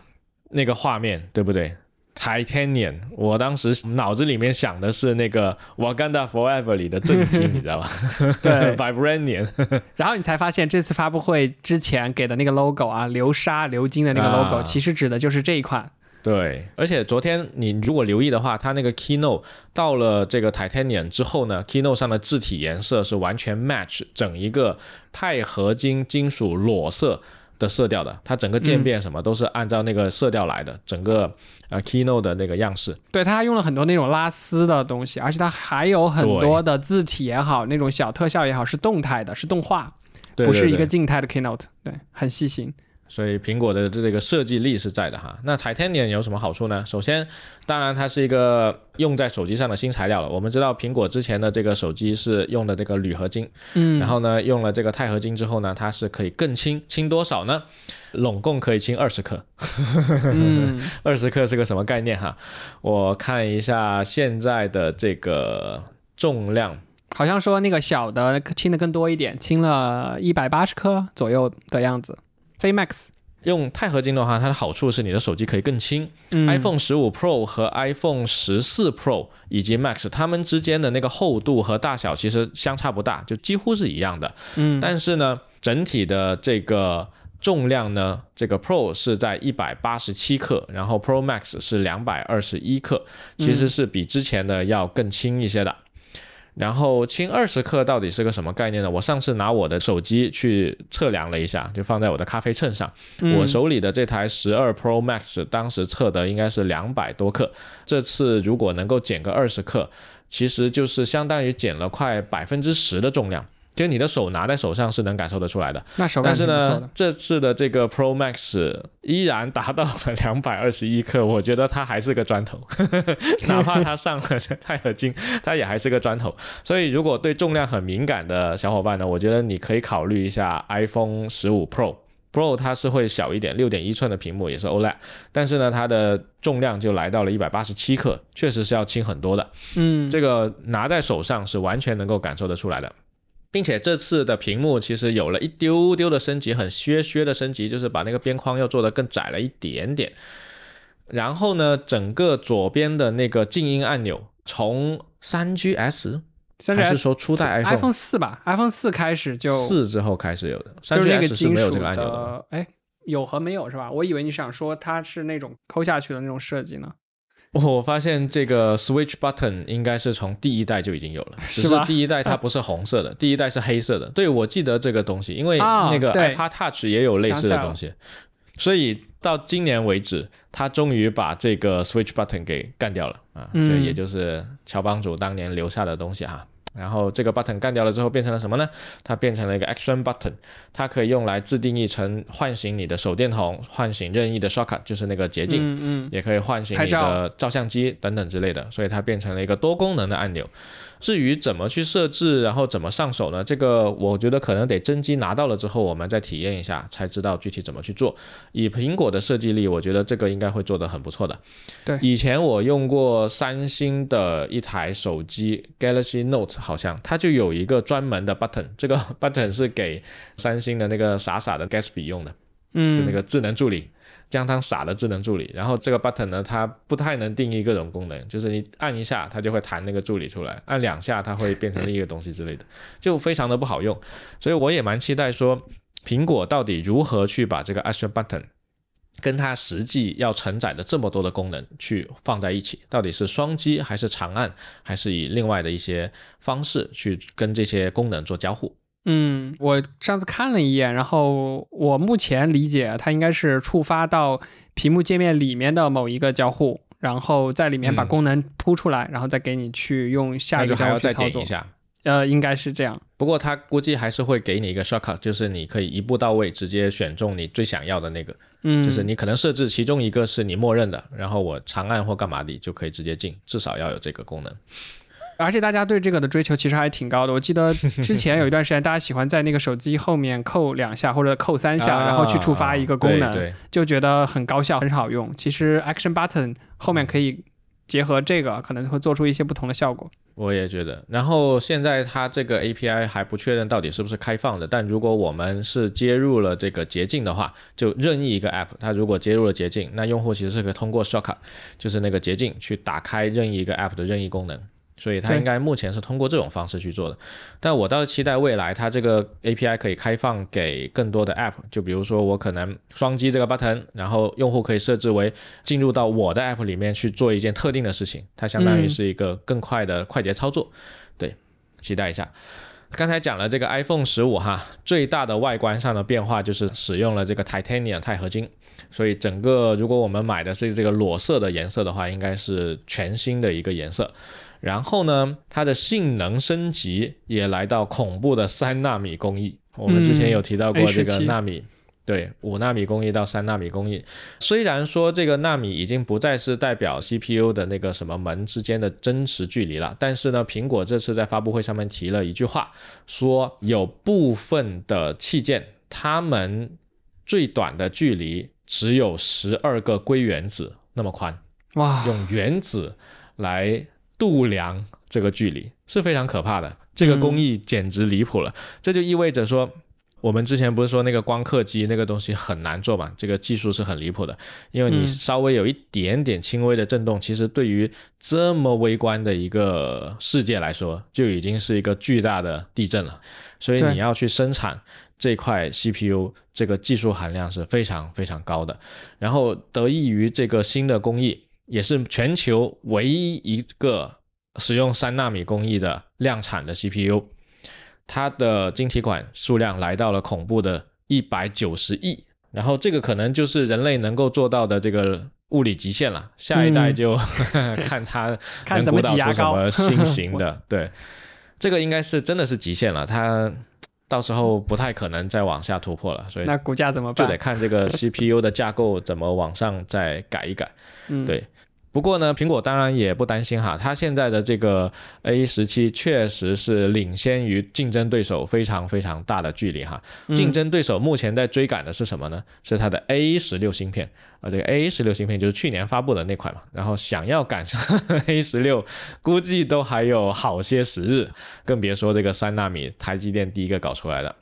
那个画面对不对？Titanium，我当时脑子里面想的是那个 Wakanda Forever 里的震惊，你知道吗？对，Vibranium，然后你才发现，这次发布会之前给的那个 logo 啊，流沙流金的那个 logo，、啊其实指的就是这一款。对，而且昨天你如果留意的话，它那个 Keynote 到了这个 Titanium 之后呢，Keynote 上的字体颜色是完全 match 整一个钛合金金属裸色的色调的，它整个渐变什么都是按照那个色调来的，整个呃 Keynote 的那个样式。对，它还用了很多那种拉丝的东西，而且它还有很多的字体也好，那种小特效也好，是动态的，是动画，对不是一个静态的 Keynote。对，很细心。所以苹果的这个设计力是在的哈。那 Titanium 有什么好处呢？首先，当然它是一个用在手机上的新材料了。我们知道苹果之前的这个手机是用的这个铝合金，嗯，然后呢用了这个钛合金之后呢，它是可以更轻，轻多少呢？拢共可以轻二十克。嗯，二十克是个什么概念哈？我看一下现在的这个重量，好像说那个小的轻的更多一点，轻了一百八十克左右的样子。飞 Max，用钛合金的话，它的好处是你的手机可以更轻。嗯 iPhone 十五 Pro 和 iPhone 十四 Pro 以及 Max，它们之间的那个厚度和大小其实相差不大，就几乎是一样的。嗯，但是呢，整体的这个重量呢，这个 Pro 是在一百八十七克，然后 Pro Max 是两百二十一克，其实是比之前的要更轻一些的。然后轻二十克到底是个什么概念呢？我上次拿我的手机去测量了一下，就放在我的咖啡秤上。嗯我手里的这台十二 Pro Max 当时测的应该是两百多克，这次如果能够减个二十克，其实就是相当于减了快百分之十的重量。就你的手拿在手上是能感受得出来的，那手感但是呢，。这次的这个 Pro Max 依然达到了两百二十一克，我觉得它还是个砖头，哪怕它上了钛合金，它也还是个砖头。所以如果对重量很敏感的小伙伴呢，我觉得你可以考虑一下 iPhone 十五 Pro。Pro 它是会小一点，六点一寸的屏幕也是 OLED，但是呢，它的重量就来到了一百八十七克，确实是要轻很多的。嗯，这个拿在手上是完全能够感受得出来的。并且这次的屏幕其实有了一丢丢的升级，很削削的升级，就是把那个边框又做得更窄了一点点。然后呢，整个左边的那个静音按钮从三 GS 还是说初代 iPhone 四吧，iPhone 四开始就四之后开始有的，三就是 GS 那个是没有这个按钮的。哎，有和没有是吧？我以为你想说它是那种抠下去的那种设计呢。我发现这个 Switch Button 应该是从第一代就已经有了，只是吧第一代它不是红色的，第一代是黑色的。对，我记得这个东西，因为啊那个对 iPad Touch 也有类似的东西，所以到今年为止，它终于把这个 Switch Button 给干掉了啊！嗯这也就是乔帮主当年留下的东西哈。然后这个 button 干掉了之后，变成了什么呢？它变成了一个 action button，它可以用来自定义成唤醒你的手电筒、唤醒任意的 shortcut，就是那个捷径，嗯嗯，也可以唤醒你的照相机等等之类的，所以它变成了一个多功能的按钮。至于怎么去设置，然后怎么上手呢？这个我觉得可能得真机拿到了之后，我们再体验一下，才知道具体怎么去做。以苹果的设计力，我觉得这个应该会做得很不错的。对以前我用过三星的一台手机 Galaxy Note，好像它就有一个专门的 button，这个 button 是给三星的那个傻傻的 Gatsby 用的。嗯，就那个智能助理，将它傻的智能助理。然后这个 button 呢，它不太能定义各种功能，就是你按一下它就会弹那个助理出来，按两下它会变成另一个东西之类的，就非常的不好用。所以我也蛮期待说，苹果到底如何去把这个 Action Button。跟它实际要承载的这么多的功能去放在一起，到底是双击还是长按，还是以另外的一些方式去跟这些功能做交互？嗯，我上次看了一眼，然后我目前理解它应该是触发到屏幕界面里面的某一个交互，然后在里面把嗯功能铺出来，然后再给你去用下一个还要互去操作再点一。下。呃，应该是这样。不过它估计还是会给你一个 shortcut，就是你可以一步到位，直接选中你最想要的那个。嗯，就是你可能设置其中一个是你默认的，然后我长按或干嘛的就可以直接进，至少要有这个功能。而且大家对这个的追求其实还挺高的。我记得 之前有一段时间，大家喜欢在那个手机后面扣两下或者扣三下，然后去触发一个功能，啊对对就觉得很高效、很好用。其实 Action Button 后面可以结合这个，可能会做出一些不同的效果。我也觉得。然后现在它这个 API 还不确认到底是不是开放的，但如果我们是接入了这个捷径的话，就任意一个 App，它如果接入了捷径，那用户其实是可以通过 Shortcut，就是那个捷径去打开任意一个 App 的任意功能。所以它应该目前是通过这种方式去做的，但我倒是期待未来它这个 API 可以开放给更多的 App，就比如说我可能双击这个 button，然后用户可以设置为进入到我的 App 里面去做一件特定的事情，它相当于嗯是一个更快的快捷操作。对，期待一下。刚才讲了这个 iPhone 十五哈，最大的外观上的变化就是使用了这个 Titanium 钛合金，所以整个如果我们买的是这个裸色的颜色的话，应该是全新的一个颜色。然后呢，它的性能升级也来到恐怖的三纳米工艺。我们之前有提到过嗯这个纳米，对，五纳米工艺到三纳米工艺。虽然说这个纳米已经不再是代表 CPU 的那个什么门之间的真实距离了，但是呢，苹果这次在发布会上面提了一句话，说有部分的器件，它们最短的距离只有十二个硅原子那么宽。哇，用原子来度量这个距离是非常可怕的。这个工艺简直离谱了，这就意味着说，我们之前不是说那个光刻机那个东西很难做嘛？这个技术是很离谱的，因为你稍微有一点点轻微的震动，其实对于这么微观的一个世界来说，就已经是一个巨大的地震了。所以你要去生产这块 CPU，这个技术含量是非常非常高的。然后得益于这个新的工艺，也是全球唯一一个使用三纳米工艺的量产的 CPU，它的晶体管数量来到了恐怖的一百九十亿，然后这个可能就是人类能够做到的这个物理极限了。下一代就、看它 能鼓捣出什么新型的，对，这个应该是真的是极限了，它到时候不太可能再往下突破了，所以那股价怎么办？就得看这个 CPU 的架构怎么往上再改一改。嗯，对不过呢，苹果当然也不担心哈，它现在的这个 A 十七确实是领先于竞争对手非常非常大的距离哈。竞争对手目前在追赶的是什么呢？是它的 A 十六芯片啊，这个 A 十六芯片就是去年发布的那款嘛。然后想要赶上 A 十六，估计都还有好些时日，更别说这个三纳米，台积电第一个搞出来的。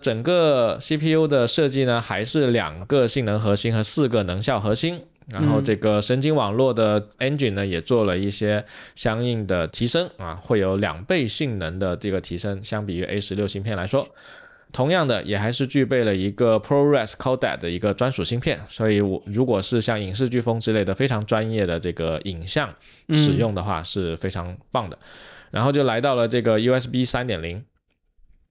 整个 CPU 的设计呢，还是两个性能核心和四个能效核心。然后这个神经网络的 engine 呢，也做了一些相应的提升啊，会有两倍性能的这个提升，相比于 A 十六芯片来说。同样的，也还是具备了一个 ProRes Codec 的一个专属芯片。所以，我如果是像影视飓风之类的非常专业的这个影像使用的话，是非常棒的。然后就来到了这个 USB 三点零。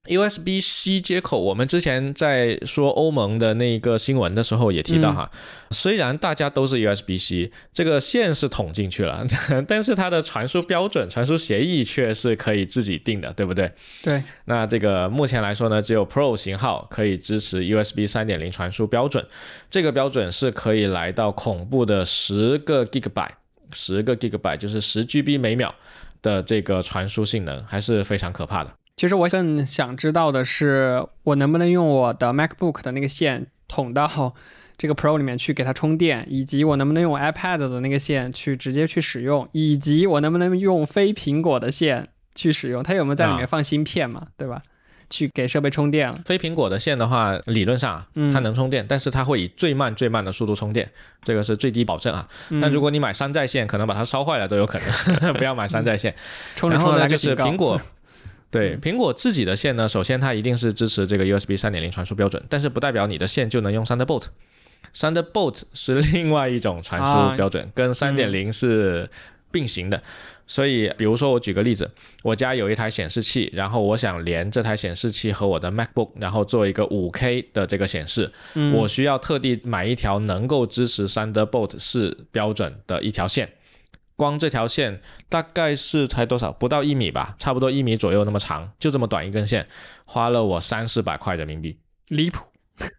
USB C 接口，我们之前在说欧盟的那个新闻的时候也提到哈，虽然大家都是 USB C，这个线是捅进去了，但是它的传输标准、传输协议却是可以自己定的，对不对？对。那这个目前来说呢，只有 Pro 型号可以支持 USB 三点零传输标准，这个标准是可以来到恐怖的十个 Gigabyte，十个 Gigabyte 就是十 GB 每秒的这个传输性能，还是非常可怕的。其实我更想知道的是，我能不能用我的 MacBook 的那个线捅到这个 Pro 里面去给它充电，以及我能不能用 iPad 的那个线去直接去使用，以及我能不能用非苹果的线去使用？它有没有在里面放芯片嘛？对吧？去给设备充电了。非苹果的线的话，理论上它能充电，但是它会以最慢最慢的速度充电，这个是最低保证啊。但如果你买山寨线，可能把它烧坏了都有可能，不要买山寨线。然后呢，就是苹果。对苹果自己的线呢，首先它一定是支持这个 USB 三点零传输标准，但是不代表你的线就能用 Thunderbolt。Thunderbolt 是另外一种传输标准，跟三点零是并行的。所以，比如说我举个例子，我家有一台显示器，然后我想连这台显示器和我的 MacBook，然后做一个五 K 的这个显示，我需要特地买一条能够支持 Thunderbolt 四标准的一条线。光这条线大概是才多少？不到一米吧，差不多一米左右那么长，就这么短一根线，花了我三四百块人民币，离谱。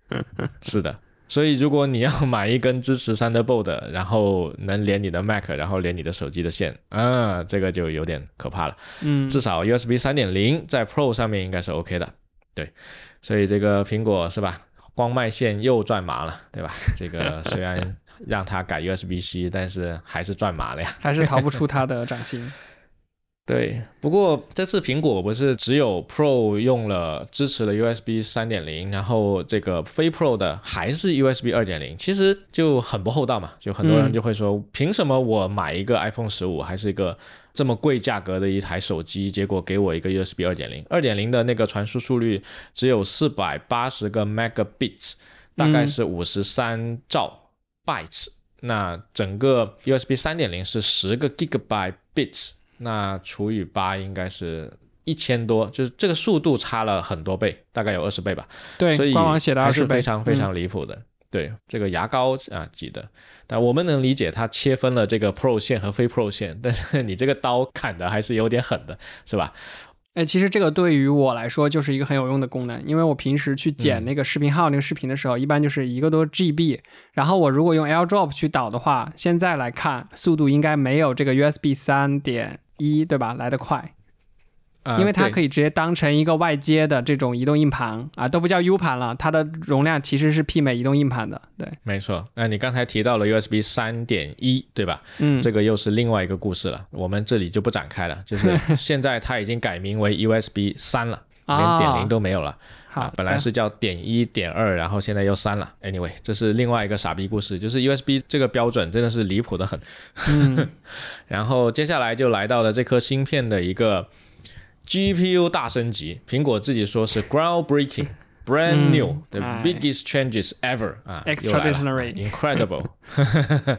是的，所以如果你要买一根支持 Thunderbolt，然后能连你的 Mac，然后连你的手机的线，啊，这个就有点可怕了。嗯，至少 USB 三点零在 Pro 上面应该是 OK 的。对，所以这个苹果是吧？光卖线又赚麻了，对吧？这个虽然。让他改 USB-C，但是还是赚麻了呀，还是逃不出他的掌心。对，不过这次苹果不是只有 Pro 用了支持了 USB 三点零，然后这个非 Pro 的还是 USB 二点零，其实就很不厚道嘛。就很多人就会说，凭什么我买一个 iPhone 十五还是一个这么贵价格的一台手机，结果给我一个 USB 二点零？二点零的那个传输速率只有四百八十个 Megabits，大概是五十三兆。bytes，那整个 USB 三点零是十个 gigabyte bits，那除以八应该是一千多，就是这个速度差了很多倍，大概有二十倍吧。对，所以官网写的还是非常非常离谱的。对，这个牙膏啊挤的，但我们能理解它切分了这个 Pro 线和非 Pro 线，但是你这个刀砍的还是有点狠的，是吧？哎，其实这个对于我来说就是一个很有用的功能，因为我平时去剪那个视频号那个视频的时候，一般就是一个多 GB，然后我如果用 AirDrop 去导的话，现在来看速度应该没有这个 USB 三点一，对吧？来得快。因为它可以直接当成一个外接的这种移动硬盘啊，都不叫 U 盘了，它的容量其实是媲美移动硬盘的。对，没错。那你刚才提到了 USB 三点一，对吧？嗯，这个又是另外一个故事了，我们这里就不展开了。就 是现在它已经改名为 USB 三了，连点零都没有了。好，本来是叫点一点二，然后现在又删了。Anyway，这是另外一个傻逼故事，就是 USB 这个标准真的是离谱的很。然后接下来就来到了这颗芯片的一个。GPU 大升级，苹果自己说是 groundbreaking, brand new, the biggest changes ever 啊，extraordinary, incredible。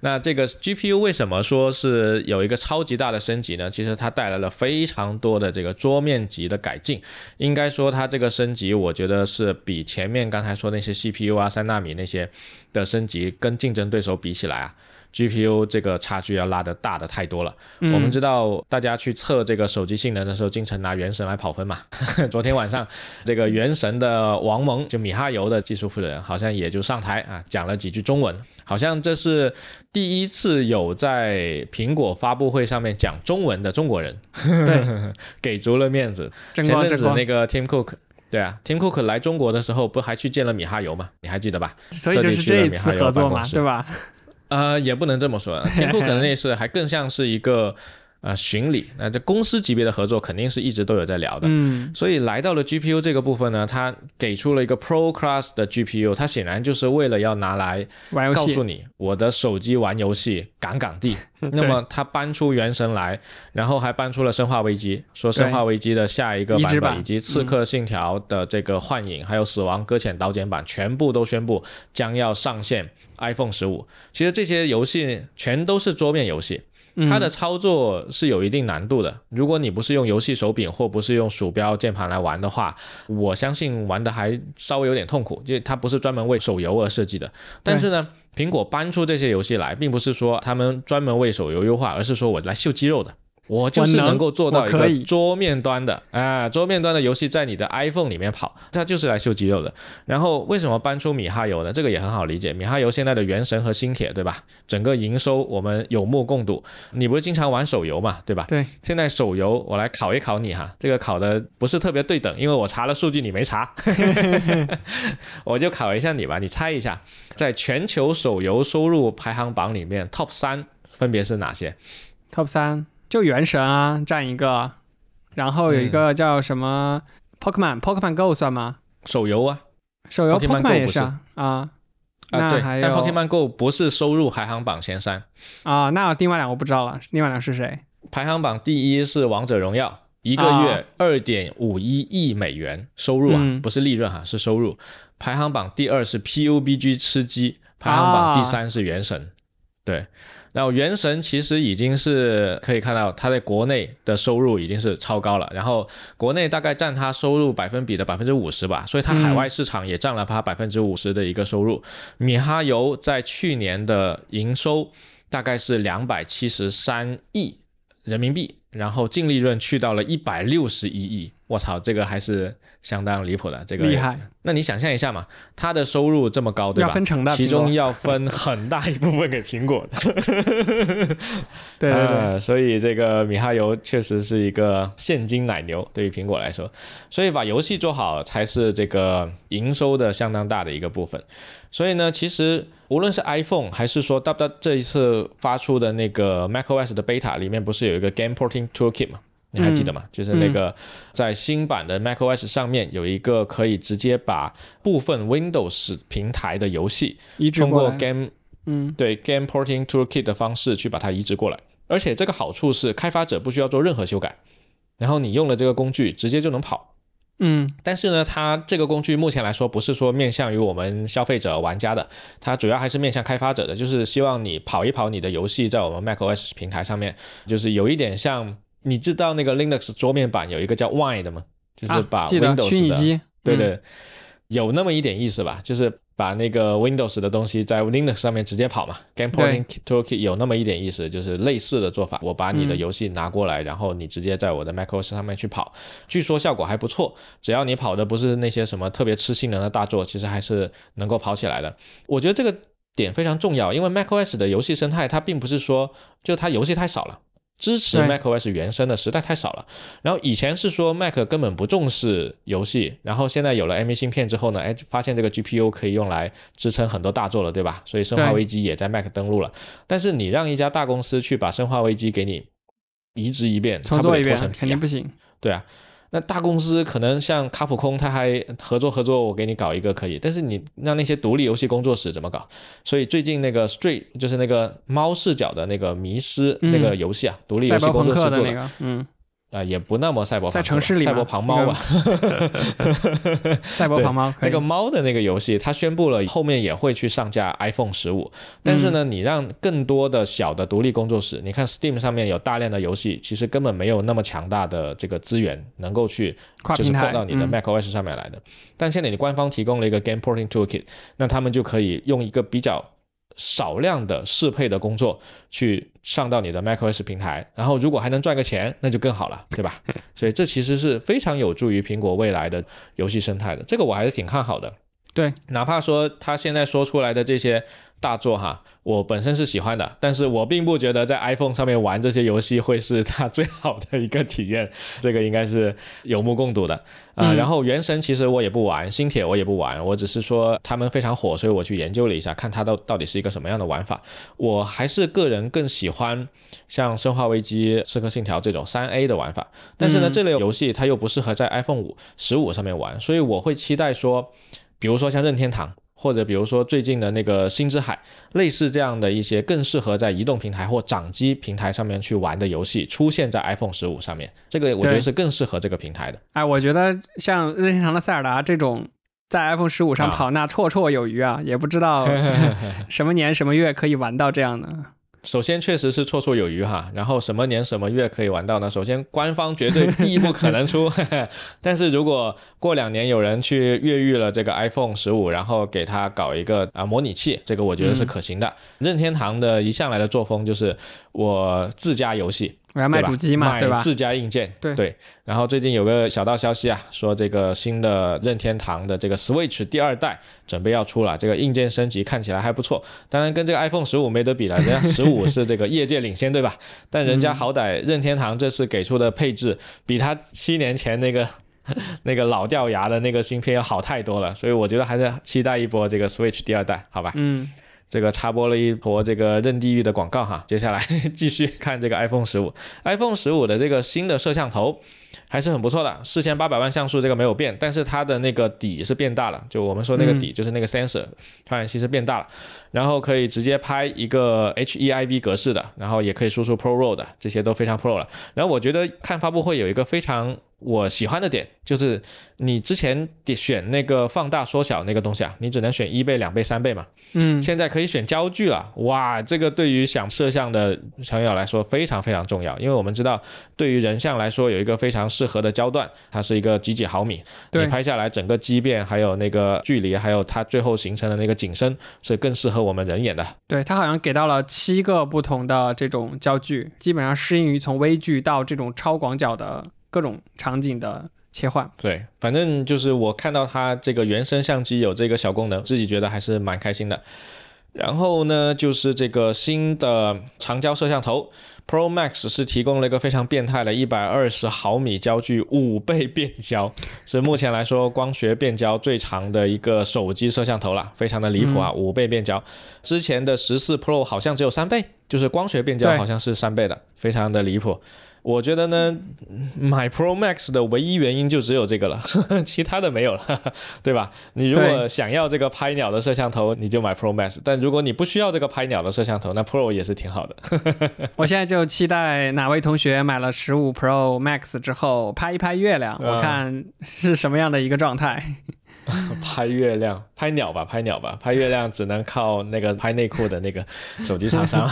那这个 GPU 为什么说是有一个超级大的升级呢？其实它带来了非常多的这个桌面级的改进。应该说它这个升级，我觉得是比前面刚才说那些 CPU 啊、三纳米那些的升级跟竞争对手比起来啊。GPU 这个差距要拉的大的太多了。嗯我们知道，大家去测这个手机性能的时候，经常拿原神来跑分嘛。昨天晚上，这个原神的王蒙，就米哈游的技术负责人，好像也就上台啊，讲了几句中文，好像这是第一次有在苹果发布会上面讲中文的中国人，对，给足了面子。前阵子那个 Tim Cook。对啊，Tim Cook 来中国的时候，不还去见了米哈游嘛？你还记得吧？所以就是这一次合作嘛，对吧？呃，也不能这么说天赋可能类似还更像是一个呃巡礼。那这公司级别的合作肯定是一直都有在聊的。嗯，所以来到了 GPU 这个部分呢，它给出了一个 Pro Class 的 GPU，它显然就是为了要拿来告诉你我的手机玩游戏杠杠地。那么它搬出原神来，然后还搬出了生化危机，说生化危机的下一个版本以及刺客信条的这个幻影，还有死亡搁浅导剪版，全部都宣布将要上线 iPhone 十五。其实这些游戏全都是桌面游戏。嗯它的操作是有一定难度的。如果你不是用游戏手柄或不是用鼠标键盘来玩的话，我相信玩的还稍微有点痛苦，因为它不是专门为手游而设计的。但是呢，苹果搬出这些游戏来，并不是说他们专门为手游优化，而是说我来秀肌肉的。我就是能能够做到一个桌面端的啊，桌面端的游戏在你的 iPhone 里面跑，它就是来秀肌肉的。然后为什么搬出米哈游呢？这个也很好理解，米哈游现在的原神和星铁，对吧？整个营收我们有目共睹。你不是经常玩手游嘛，对吧？对，现在手游我来考一考你哈，这个考的不是特别对等，因为我查了数据你没查，我就考一下你吧，你猜一下，在全球手游收入排行榜里面 Top 三分别是哪些？Top 三就原神啊占一个，然后有一个叫什么 Pokemon，Pokemon Go 算吗？手游啊手游 Pokemon 也是啊啊啊对，但 Pokemon Go 不是收入排行榜前三，啊，那另外两个我不知道了，另外两个是谁？排行榜第一是王者荣耀。一个月二点五一亿美元收入啊，嗯不是利润哈、是收入。排行榜第二是 PUBG 吃鸡，排行榜第三是原神。对，然后原神其实已经是可以看到它在国内的收入已经是超高了，然后国内大概占它收入百分比的百分之五十吧，所以它海外市场也占了它百分之五十的一个收入。米哈游在去年的营收大概是两百七十三亿人民币，然后净利润去到了一百六十一亿，我操，这个还是相当离谱的，这个厉害。那你想象一下嘛，他的收入这么高，对吧？要分成的，其中要分很大一部分给苹果的。对 对对，呃 所以这个米哈游确实是一个现金奶牛，对于苹果来说，所以把游戏做好才是这个营收的相当大的一个部分。所以呢，其实无论是 iPhone 还是说 w 这一次发出的那个 macOS 的 beta 里面，不是有一个 Game Porting Toolkit 吗？你还记得吗？就是那个在新版的 macOS 上面有一个可以直接把部分 Windows 平台的游戏通过移植过来 Game 嗯对 Game Porting Toolkit 的方式去把它移植过来，而且这个好处是开发者不需要做任何修改，然后你用了这个工具直接就能跑。嗯。但是呢，它这个工具目前来说不是说面向于我们消费者玩家的，它主要还是面向开发者的，就是希望你跑一跑你的游戏在我们 macOS 平台上面，就是有一点像你知道那个 Linux 桌面版有一个叫 Wine 的吗？就是把啊、记得 Windows 的、虚拟机，嗯对对，有那么一点意思吧，就是把那个 Windows 的东西在 Linux 上面直接跑嘛。Game Porting Toolkit 有那么一点意思，就是类似的做法。我把你的嗯游戏拿过来，然后你直接在我的 macOS 上面去跑，据说效果还不错。只要你跑的不是那些什么特别吃性能的大作，其实还是能够跑起来的。我觉得这个点非常重要，因为 macOS 的游戏生态它并不是说就它游戏太少了。支持 macOS 原生的实在太少了，然后以前是说 Mac 根本不重视游戏，然后现在有了 M1 芯片之后呢，哎，发现这个 GPU 可以用来支撑很多大作了，对吧？所以《生化危机》也在 Mac 登录了。但是你让一家大公司去把《生化危机》给你移植一遍，重做一遍肯定不行。对啊，那大公司可能像卡普空，他还合作合作，我给你搞一个可以，但是你让那些独立游戏工作室怎么搞？所以最近那个 Street 就是那个猫视角的那个迷失、嗯那个游戏啊，独立游戏工作室做的。个，嗯，啊、也不那么赛博在城市里赛博嘛庞猫吧 赛博朋猫。那个猫的那个游戏，它宣布了后面也会去上架 iPhone 十五，但是呢，嗯你让更多的小的独立工作室，你看 Steam 上面有大量的游戏，其实根本没有那么强大的这个资源能够去就是跨平台放到你的嗯 macOS 上面来的。但现在你官方提供了一个 Game Porting Toolkit，那他们就可以用一个比较少量的适配的工作去上到你的 macOS 平台，然后如果还能赚个钱，那就更好了，对吧？所以这其实是非常有助于苹果未来的游戏生态的，这个我还是挺看好的。对，哪怕说他现在说出来的这些。大作哈，我本身是喜欢的，但是我并不觉得在 iPhone 上面玩这些游戏会是它最好的一个体验，这个应该是有目共睹的啊。然后原神其实我也不玩，星铁我也不玩，我只是说他们非常火，所以我去研究了一下，看它到到底是一个什么样的玩法。我还是个人更喜欢像生化危机、刺客信条这种三 A 的玩法，但是呢，这类游戏它又不适合在 iPhone 五十五上面玩，所以我会期待说，比如说像任天堂。或者比如说最近的那个星之海，类似这样的一些更适合在移动平台或掌机平台上面去玩的游戏，出现在 iPhone 十五上面，这个我觉得是更适合这个平台的。哎，我觉得像任天堂的塞尔达这种在 iPhone 十五上跑，那绰绰有余啊，也不知道 什么年什么月可以玩到这样的。首先确实是绰绰有余哈，然后什么年什么月可以玩到呢？首先官方绝对必不可能出，但是如果过两年有人去越狱了这个 iPhone 十五，然后给他搞一个啊模拟器，这个我觉得是可行的。任天堂的一向来的作风就是我自家游戏。我要卖主机嘛，对吧？自家硬件，对对。然后最近有个小道消息啊，说这个新的任天堂的这个 Switch 第二代准备要出了，这个硬件升级看起来还不错。当然跟这个 iPhone 十五没得比了，人家 十五是这个业界领先，对吧？但人家好歹任天堂这次给出的配置，比他七年前那个 那个老掉牙的那个芯片要好太多了，所以我觉得还是期待一波这个 Switch 第二代，好吧？嗯。这个插播了一波这个任地狱的广告哈，接下来 继续看这个 iPhone 十五，iPhone 十五的这个新的摄像头还是很不错的，四千八百万像素这个没有变，但是它的那个底是变大了，就我们说那个底就是那个 sensor 传感器是变大了，然后可以直接拍一个 HEIV 格式的，然后也可以输出 ProRAW 的，这些都非常 Pro 了。然后我觉得看发布会有一个非常。我喜欢的点就是，你之前得选那个放大缩小那个东西啊，你只能选一倍、两倍、三倍嘛。嗯，现在可以选焦距了，哇，这个对于想摄像的朋友来说非常非常重要，因为我们知道，对于人像来说有一个非常适合的焦段，它是一个几几毫米，你拍下来整个畸变，还有那个距离，还有它最后形成的那个景深，是更适合我们人眼的。对，它好像给到了七个不同的这种焦距，基本上适应于从微距到这种超广角的。各种场景的切换，对，反正就是我看到它这个原生相机有这个小功能，自己觉得还是蛮开心的。然后呢，就是这个新的长焦摄像头 Pro Max 是提供了一个非常变态的120毫米焦距五倍变焦，是目前来说光学变焦最长的一个手机摄像头了，非常的离谱啊，五倍变焦。之前的十四 Pro 好像只有三倍，就是光学变焦好像是三倍的，非常的离谱。我觉得呢，买 Pro Max 的唯一原因就只有这个了，其他的没有了，对吧？你如果想要这个拍鸟的摄像头，你就买 Pro Max；但如果你不需要这个拍鸟的摄像头，那 Pro 也是挺好的。我现在就期待哪位同学买了十五 Pro Max 之后拍一拍月亮，我看是什么样的一个状态。拍月亮，拍鸟吧，拍鸟吧，拍月亮只能靠那个拍内裤的那个手机厂商。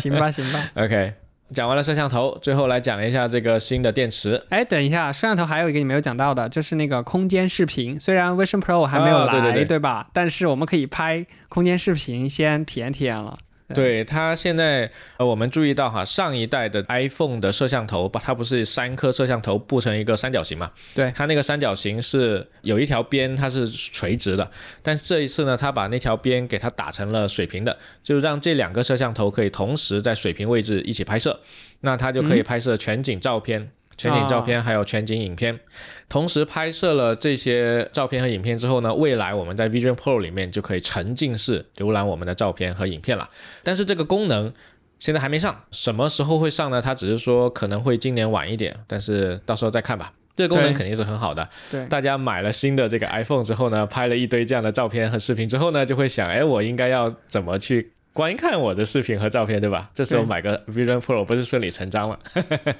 行吧，行吧，OK。讲完了摄像头，最后来讲一下这个新的电池。哎，等一下，摄像头还有一个你没有讲到的，就是那个空间视频。虽然 Vision Pro 还没有来，对吧？但是我们可以拍空间视频，先体验体验了。对它现在，呃，我们注意到哈，上一代的 iPhone 的摄像头，把它不是三颗摄像头布成一个三角形嘛？对，它那个三角形是有一条边它是垂直的，但是这一次呢，它把那条边给它打成了水平的，就让这两个摄像头可以同时在水平位置一起拍摄，那它就可以拍摄全景照片。全景照片还有全景影片，同时拍摄了这些照片和影片之后呢，未来我们在 Vision Pro 里面就可以沉浸式浏览我们的照片和影片了。但是这个功能现在还没上，什么时候会上呢？它只是说可能会今年晚一点，但是到时候再看吧。这个功能肯定是很好的。对，大家买了新的这个 iPhone 之后呢，拍了一堆这样的照片和视频之后呢，就会想，哎，我应该要怎么去？观看我的视频和照片，对吧？这时候买个 Vision Pro 不是顺理成章了？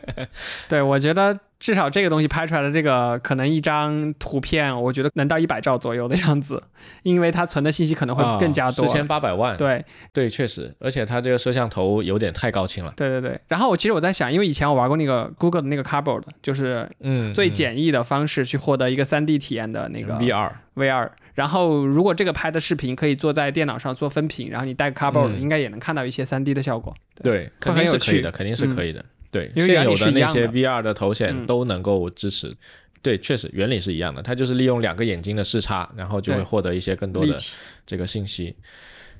对，我觉得至少这个东西拍出来的这个可能一张图片，我觉得能到一百兆左右的样子，因为它存的信息可能会更加多，四千八百万。对对，确实，而且它这个摄像头有点太高清了。对对对。然后我其实我在想，因为以前我玩过那个 Google 的那个 Cardboard，就是嗯最简易的方式去获得一个三 D 体验的那个 VR VR。然后如果这个拍的视频可以做在电脑上做分屏，然后你带个 cardboard，、嗯应该也能看到一些 3D 的效果。对，肯定是可以的，肯定是可以的。对，因为现有的那些 VR 的头显嗯都能够支持。对，确实原理是一样的，它就是利用两个眼睛的视差，然后就会获得一些更多的。这个信息。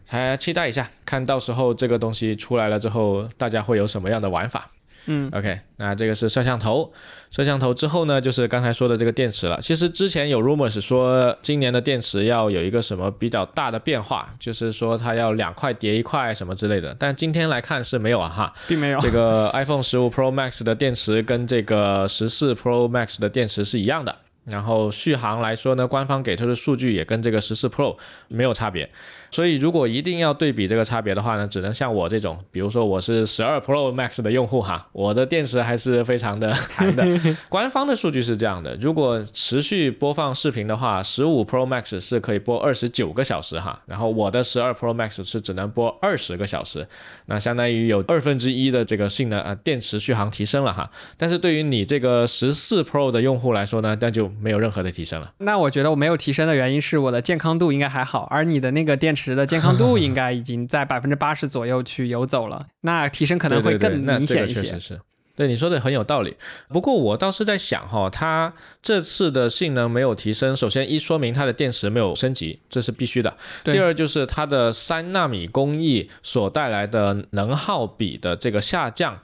还期待一下，看到时候这个东西出来了之后，大家会有什么样的玩法。嗯 OK，那这个是摄像头，摄像头之后呢，就是刚才说的这个电池了。其实之前有 rumors 说今年的电池要有一个什么比较大的变化，就是说它要两块叠一块什么之类的，但今天来看是没有啊哈。并没有。这个 iPhone 十五 Pro Max 的电池跟这个十四 Pro Max 的电池是一样的。然后续航来说呢，官方给出的数据也跟这个十四 Pro 没有差别，所以如果一定要对比这个差别的话呢，只能像我这种，比如说我是十二 Pro Max 的用户哈，我的电池还是非常的 弹的。官方的数据是这样的，如果持续播放视频的话，十五 Pro Max 是可以播二十九个小时哈，然后我的十二 Pro Max 是只能播二十个小时，那相当于有二分之一的这个性能啊、呃，电池续航提升了哈。但是对于你这个十四 Pro 的用户来说呢，那就没有任何的提升了。那我觉得我没有提升的原因是我的健康度应该还好，而你的那个电池的健康度应该已经在百分之八十左右去游走了，那提升可能会更明显一些。确实是。对你说的很有道理，不过我倒是在想哈，它这次的性能没有提升，首先一说明它的电池没有升级，这是必须的。第二就是它的三纳米工艺所带来的能耗比的这个下降，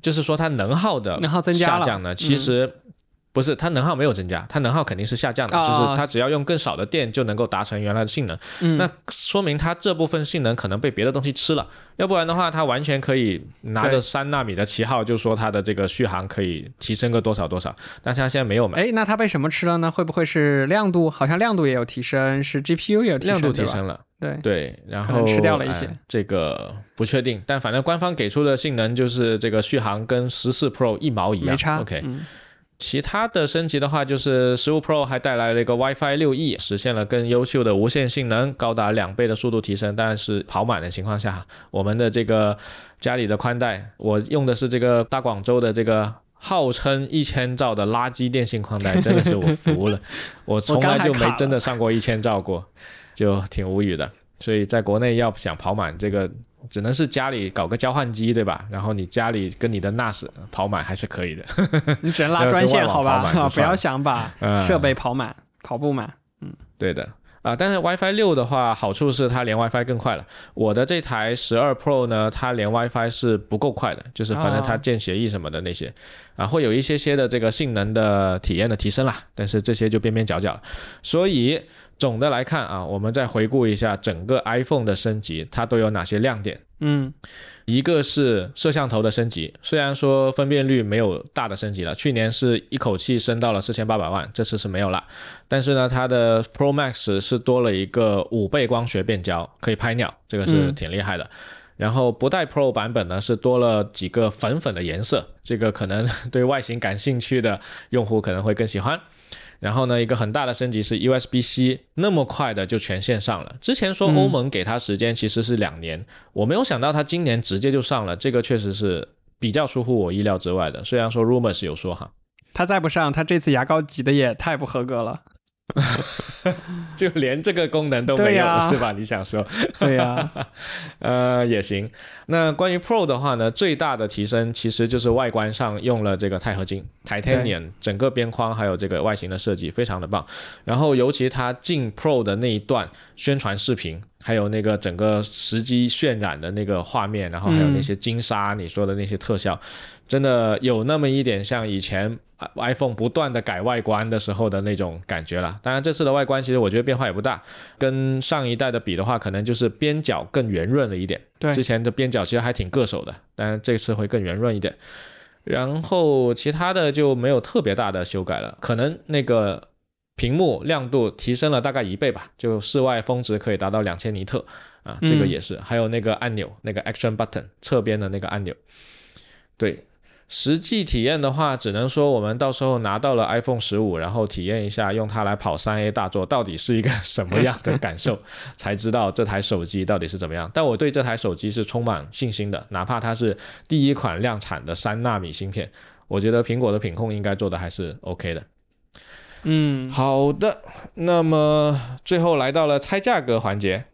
就是说它能耗的能耗增加了下降呢，其实。不是，它能耗没有增加，它能耗肯定是下降的，哦就是它只要用更少的电就能够达成原来的性能。嗯，那说明它这部分性能可能被别的东西吃了，要不然的话，它完全可以拿着三纳米的旗号，就说它的这个续航可以提升个多少多少，但是它现在没有嘛，哎，那它被什么吃了呢？会不会是亮度？好像亮度也有提升，是 GPU 也有提升，亮度提升了。对，对，然后吃掉了一些哎这个不确定，但反正官方给出的性能就是这个续航跟十四 Pro 一毛一样。没差。OK，嗯，其他的升级的话，就是十五 Pro 还带来了一个 WiFi 六 E，实现了更优秀的无线性能，高达两倍的速度提升。但是跑满的情况下，我们的这个家里的宽带，我用的是这个大广州的这个。号称一千兆的垃圾电信宽带，真的是我服了，我从来就没真的上过一千兆过，就挺无语的。所以在国内要想跑满这个，只能是家里搞个交换机，对吧？然后你家里跟你的 NAS 跑满还是可以的。你只能拉专线，好吧？不要想把嗯设备跑满，跑不满。嗯对的啊、但是 WiFi 六的话，好处是它连 WiFi 更快了。我的这台十二 Pro 呢，它连 WiFi 是不够快的，就是反正它哦建协议什么的那些，啊，会有一些些的这个性能的体验的提升啦。但是这些就边边角角了。所以总的来看啊，我们再回顾一下整个 iPhone 的升级，它都有哪些亮点？嗯，一个是摄像头的升级，虽然说分辨率没有大的升级了，去年是一口气升到了四千八百万，这次是没有了。但是呢，它的 Pro Max 是多了一个五倍光学变焦，可以拍鸟，这个是嗯挺厉害的。然后不带 Pro 版本呢，是多了几个粉粉的颜色，这个可能 对外形感兴趣的用户可能会更喜欢。然后呢，一个很大的升级是 USB-C，那么快的就全线上了。之前说欧盟给它时间其实是两年，我没有想到它今年直接就上了，这个确实是比较出乎我意料之外的。虽然说 rumors 有说哈，他再不上，他这次牙膏挤的也太不合格了。就连这个功能都没有、是吧？你想说？对呀、呃，也行。那关于 Pro 的话呢，最大的提升其实就是外观上用了这个钛合金 Titanium，整个边框还有这个外形的设计非常的棒。然后尤其它进 Pro 的那一段宣传视频，还有那个整个实机渲染的那个画面，然后还有那些金沙，你说的那些特效，真的有那么一点像以前。啊 iPhone 不断的改外观的时候的那种感觉了，当然这次的外观其实我觉得变化也不大，跟上一代的比的话，可能就是边角更圆润了一点。对之前的边角其实还挺硌手的，但是这次会更圆润一点。然后其他的就没有特别大的修改了，可能那个屏幕亮度提升了大概一倍吧，就室外峰值可以达到两千尼特啊，这个嗯也是。还有那个按钮，那个 Action Button 侧边的那个按钮，对。实际体验的话，只能说我们到时候拿到了 iPhone 十五，然后体验一下用它来跑三 A 大作到底是一个 什么样的感受，才知道这台手机到底是怎么样。但我对这台手机是充满信心的，哪怕它是第一款量产的三纳米芯片，我觉得苹果的品控应该做的还是 OK 的。嗯，好的，那么最后来到了猜价格环节。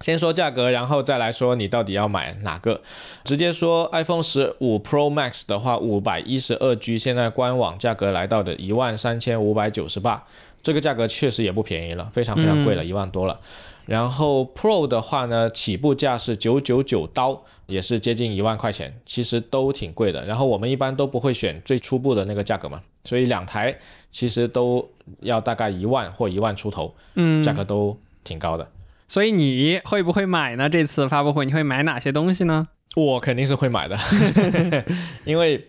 先说价格，然后再来说你到底要买哪个。直接说 iPhone 十五 Pro Max 的话，五百一十二 G，现在官网价格来到的一万三千五百九十八，这个价格确实也不便宜了，非常非常贵了，一万多了。然后 Pro 的话呢，起步价是九九九刀，也是接近一万块钱，其实都挺贵的。然后我们一般都不会选最初步的那个价格嘛，所以两台其实都要大概一万或一万出头，嗯，价格都挺高的。所以你会不会买呢？这次发布会你会买哪些东西呢？我肯定是会买的，因为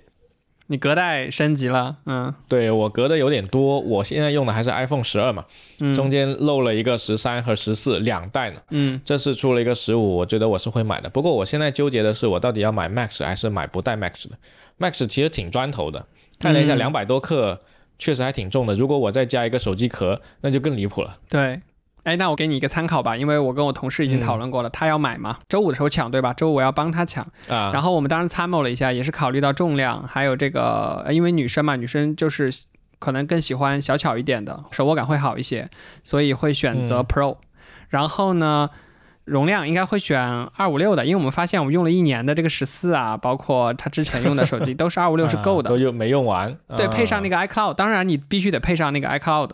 你隔代升级了，嗯，对我隔的有点多。我现在用的还是 iPhone 十二嘛，嗯中间漏了一个十三和十四两代呢。嗯这次出了一个十五，我觉得我是会买的。不过我现在纠结的是，我到底要买 Max 还是买不带 Max 的？Max 其实挺砖头的，看了一下，嗯两百多克，确实还挺重的。如果我再加一个手机壳，那就更离谱了。对。哎，那我给你一个参考吧，因为我跟我同事已经讨论过了，他要买嘛，周五的时候抢，对吧？周五我要帮他抢，啊，然后我们当时参谋了一下，也是考虑到重量，还有这个，呃因为女生嘛，女生就是可能更喜欢小巧一点的，手握感会好一些，所以会选择嗯 Pro。然后呢，容量应该会选二五六的，因为我们发现我们用了一年的这个十四啊，包括他之前用的手机都是二五六是够的。啊都用没用完。对，啊配上那个 iCloud，当然你必须得配上那个 iCloud，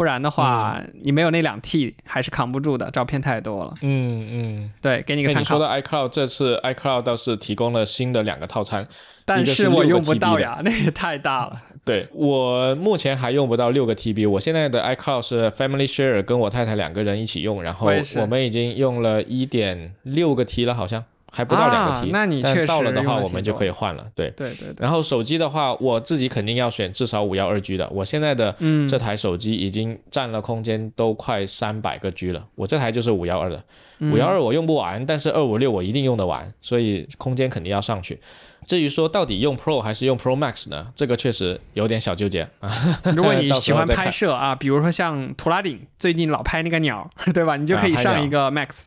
不然的话，你没有那两 T 还是扛不住的，照片太多了。嗯嗯。对，给你个参考。你说的 iCloud 这次 iCloud 倒是提供了新的两个套餐，但是我用不到呀，那也太大了。对我目前还用不到六个 TB，我现在的 iCloud 是 Family Share，跟我太太两个人一起用，然后我我们已经用了一点六个 T 了，好像还不到两个啊 T，、那你但确实到了的话，我们就可以换了。对，对对对，然后手机的话，我自己肯定要选至少五幺二 G 的，我现在的嗯，这台手机已经占了空间都快三百个 G 了，我这台就是五幺二的，嗯五幺二我用不完，但是二五六我一定用得完，所以空间肯定要上去。至于说到底用 Pro 还是用 Pro Max 呢？这个确实有点小纠结啊。如果你 喜欢拍摄啊，比如说像图拉顶最近老拍那个鸟，对吧？你就可以上一个 Max。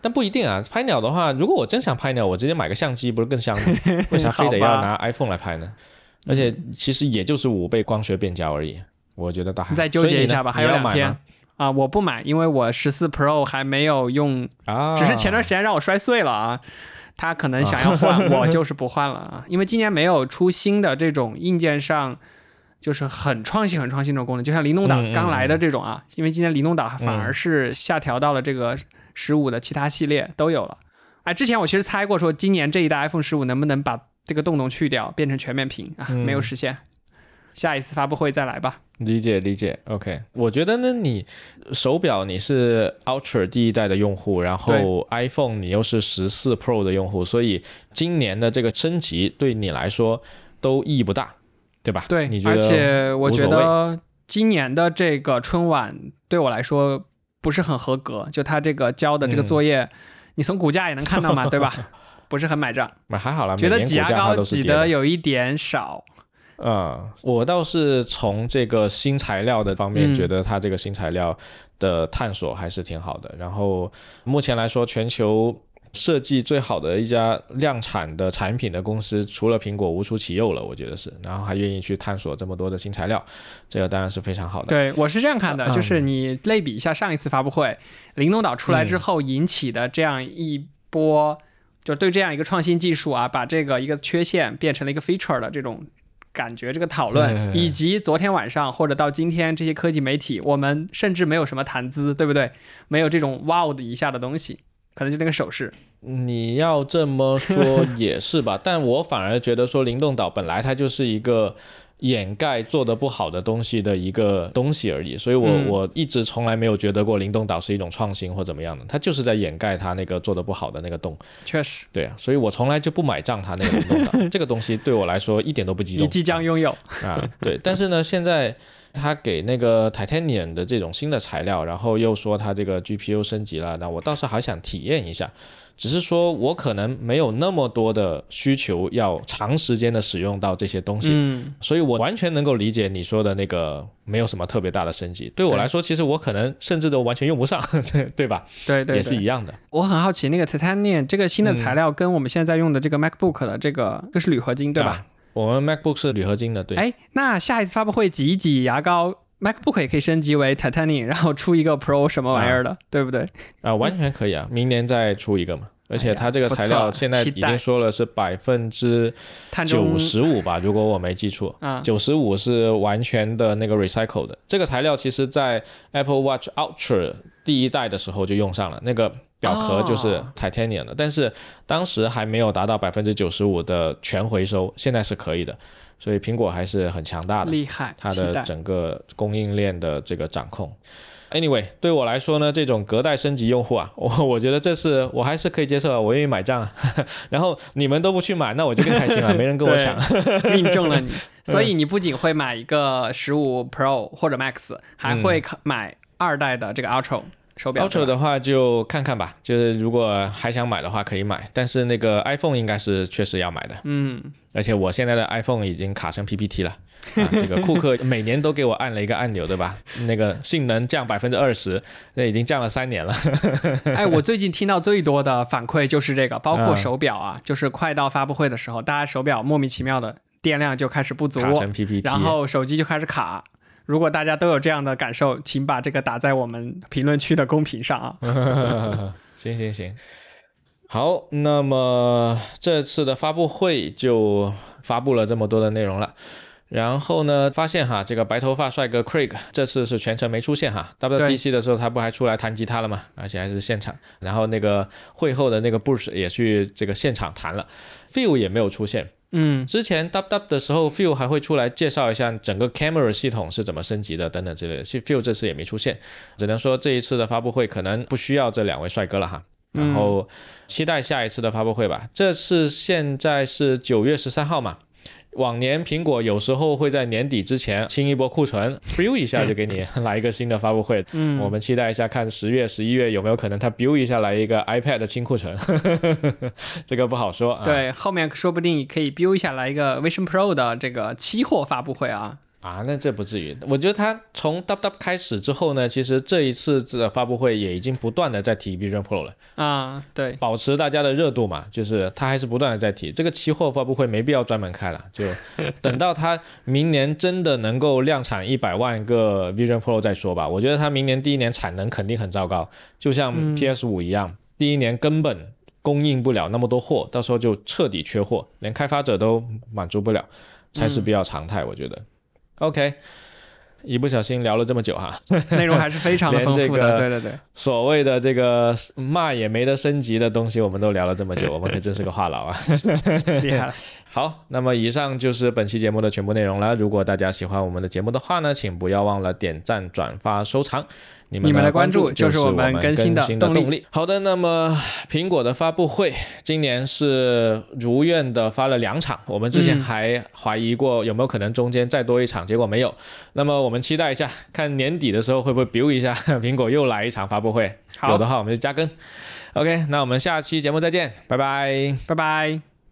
但不一定啊，拍鸟的话，如果我真想拍鸟，我直接买个相机不是更香吗？为啥非得要拿 iPhone 来拍呢？而且其实也就是五倍光学变焦而已，我觉得大还再纠结一下吧，还有两天。啊，我不买，因为我十四 Pro 还没有用，啊，只是前段时间让我摔碎了啊。他可能想要换，我就是不换了啊，因为今年没有出新的这种硬件上就是很创新、很创新这种功能，就像灵动岛刚来的这种啊，因为今年灵动岛反而是下调到了这个十五的其他系列都有了。哎，之前我其实猜过说，今年这一代 iPhone 十五能不能把这个洞洞去掉，变成全面屏啊？嗯没有实现，下一次发布会再来吧。理解理解，OK。我觉得呢，你手表你是 Ultra 第一代的用户，然后 iPhone 你又是十四 Pro 的用户，所以今年的这个升级对你来说都意义不大，对吧？对你，觉得而且我觉得今年的这个春晚对我来说不是很合格，就他这个交的这个嗯作业，你从股价也能看到嘛，对吧？不是很买账，买还好啦，觉得挤牙膏挤的有一点少。嗯，我倒是从这个新材料的方面嗯觉得它这个新材料的探索还是挺好的。然后目前来说，全球设计最好的一家量产的产品的公司，除了苹果无出其右了，我觉得是。然后还愿意去探索这么多的新材料，这个当然是非常好的。对我是这样看的，嗯就是你类比一下上一次发布会，灵动岛出来之后引起的这样一波，就对这样一个创新技术啊，把这个一个缺陷变成了一个 feature 的这种。感觉这个讨论，嗯以及昨天晚上或者到今天这些科技媒体，我们甚至没有什么谈资，对不对？没有这种 wow 的一下的东西，可能就那个手势。你要这么说也是吧，但我反而觉得说灵动岛本来它就是一个掩盖做的不好的东西的一个东西而已，所以我、嗯我一直从来没有觉得过灵动岛是一种创新或怎么样的，它就是在掩盖它那个做的不好的那个洞。确实，对啊，所以我从来就不买账它那个灵动岛这个东西对我来说一点都不激动。你即将拥有。啊，对，但是呢，现在他给那个 Titanium 的这种新的材料，然后又说它这个 GPU 升级了，那我倒是还想体验一下。只是说我可能没有那么多的需求要长时间的使用到这些东西，嗯，所以我完全能够理解你说的那个没有什么特别大的升级。对我来说，其实我可能甚至都完全用不上，对 对吧？对对也是一样的。我很好奇，那个 Titanium 这个新的嗯材料跟我们现在用的这个 MacBook 的这个，这是铝合金对吧？啊我们 MacBook 是铝合金的，对。哎，那下一次发布会挤一挤牙膏，MacBook 也可以升级为 Titanium，然后出一个 Pro 什么玩意儿的，对不对？啊，完全可以啊，明年再出一个嘛。而且它这个材料现在已经说了是百分之九十五吧，如果我没记错，九十五是完全的那个 recycle 的。这个材料其实在 Apple Watch Ultra 第一代的时候就用上了，那个表壳就是 titanium 的，但是当时还没有达到百分之九十五的全回收，现在是可以的。所以苹果还是很强大的，厉害，它的整个供应链的这个掌控。Anyway，对我来说呢，这种隔代升级用户啊，我我觉得这是我还是可以接受的，我愿意买账。然后你们都不去买，那我就更开心了，没人跟我抢，命中了你。所以你不仅会买一个十五 Pro 或者 Max，还会买二代的这个 Ultra 手表。Ultra 的话就看看吧，就是如果还想买的话可以买，但是那个 iPhone 应该是确实要买的。嗯，而且我现在的 iPhone 已经卡成 PPT 了。啊，这个库克 每年都给我按了一个按钮，对吧？那个性能降百分之二十，那已经降了三年了。哎，我最近听到最多的反馈就是这个，包括手表啊，就是快到发布会的时候，大家手表莫名其妙的电量就开始不足，然后手机就开始卡。如果大家都有这样的感受，请把这个打在我们评论区的公屏上啊。行行行，好，那么这次的发布会就发布了这么多的内容了。然后呢，发现哈，这个白头发帅哥 Craig 这次是全程没出现哈。WDC 的时候他不还出来弹吉他了吗？而且还是现场。然后那个会后的那个 Bush 也去这个现场弹了，Phil 也没有出现。嗯，之前 WW 的时候，Phil 还会出来介绍一下整个 camera 系统是怎么升级的等等之类的。Phil 这次也没出现，只能说这一次的发布会可能不需要这两位帅哥了哈。然后期待下一次的发布会吧。这次现在是九月十三号嘛。往年苹果有时候会在年底之前清一波库存，build 一下就给你 来一个新的发布会。嗯，我们期待一下，看十月、十一月有没有可能它 build 一下来一个 iPad 的清库存，这个不好说啊。对，后面说不定可以 build 一下来一个 Vision Pro 的这个期货发布会啊。啊，那这不至于。我觉得他从 W 开始之后呢，其实这一次的发布会也已经不断的在提 Vision Pro 了。啊，对，保持大家的热度嘛，就是他还是不断的在提。这个期货发布会没必要专门开了，就 等到他明年真的能够量产一百万个 Vision Pro 再说吧。我觉得他明年第一年产能肯定很糟糕，就像 PS 五一样，第一年根本供应不了那么多货，到时候就彻底缺货，连开发者都满足不了，才是比较常态，我觉得。OK，一不小心聊了这么久哈，内容还是非常的丰富的。对对对，所谓的这个骂也没得升级的东西，我们都聊了这么久，我们可真是个话痨啊！厉害了。好，那么以上就是本期节目的全部内容了。如果大家喜欢我们的节目的话呢，请不要忘了点赞、转发、收藏。你们的关注就是我们更新的动力。好的，那么苹果的发布会今年是如愿的发了两场，我们之前还怀疑过有没有可能中间再多一场，结果没有。那么我们期待一下，看年底的时候会不会 build 一下，苹果又来一场发布会。有的话我们就加更。OK，那我们下期节目再见，拜拜，拜拜。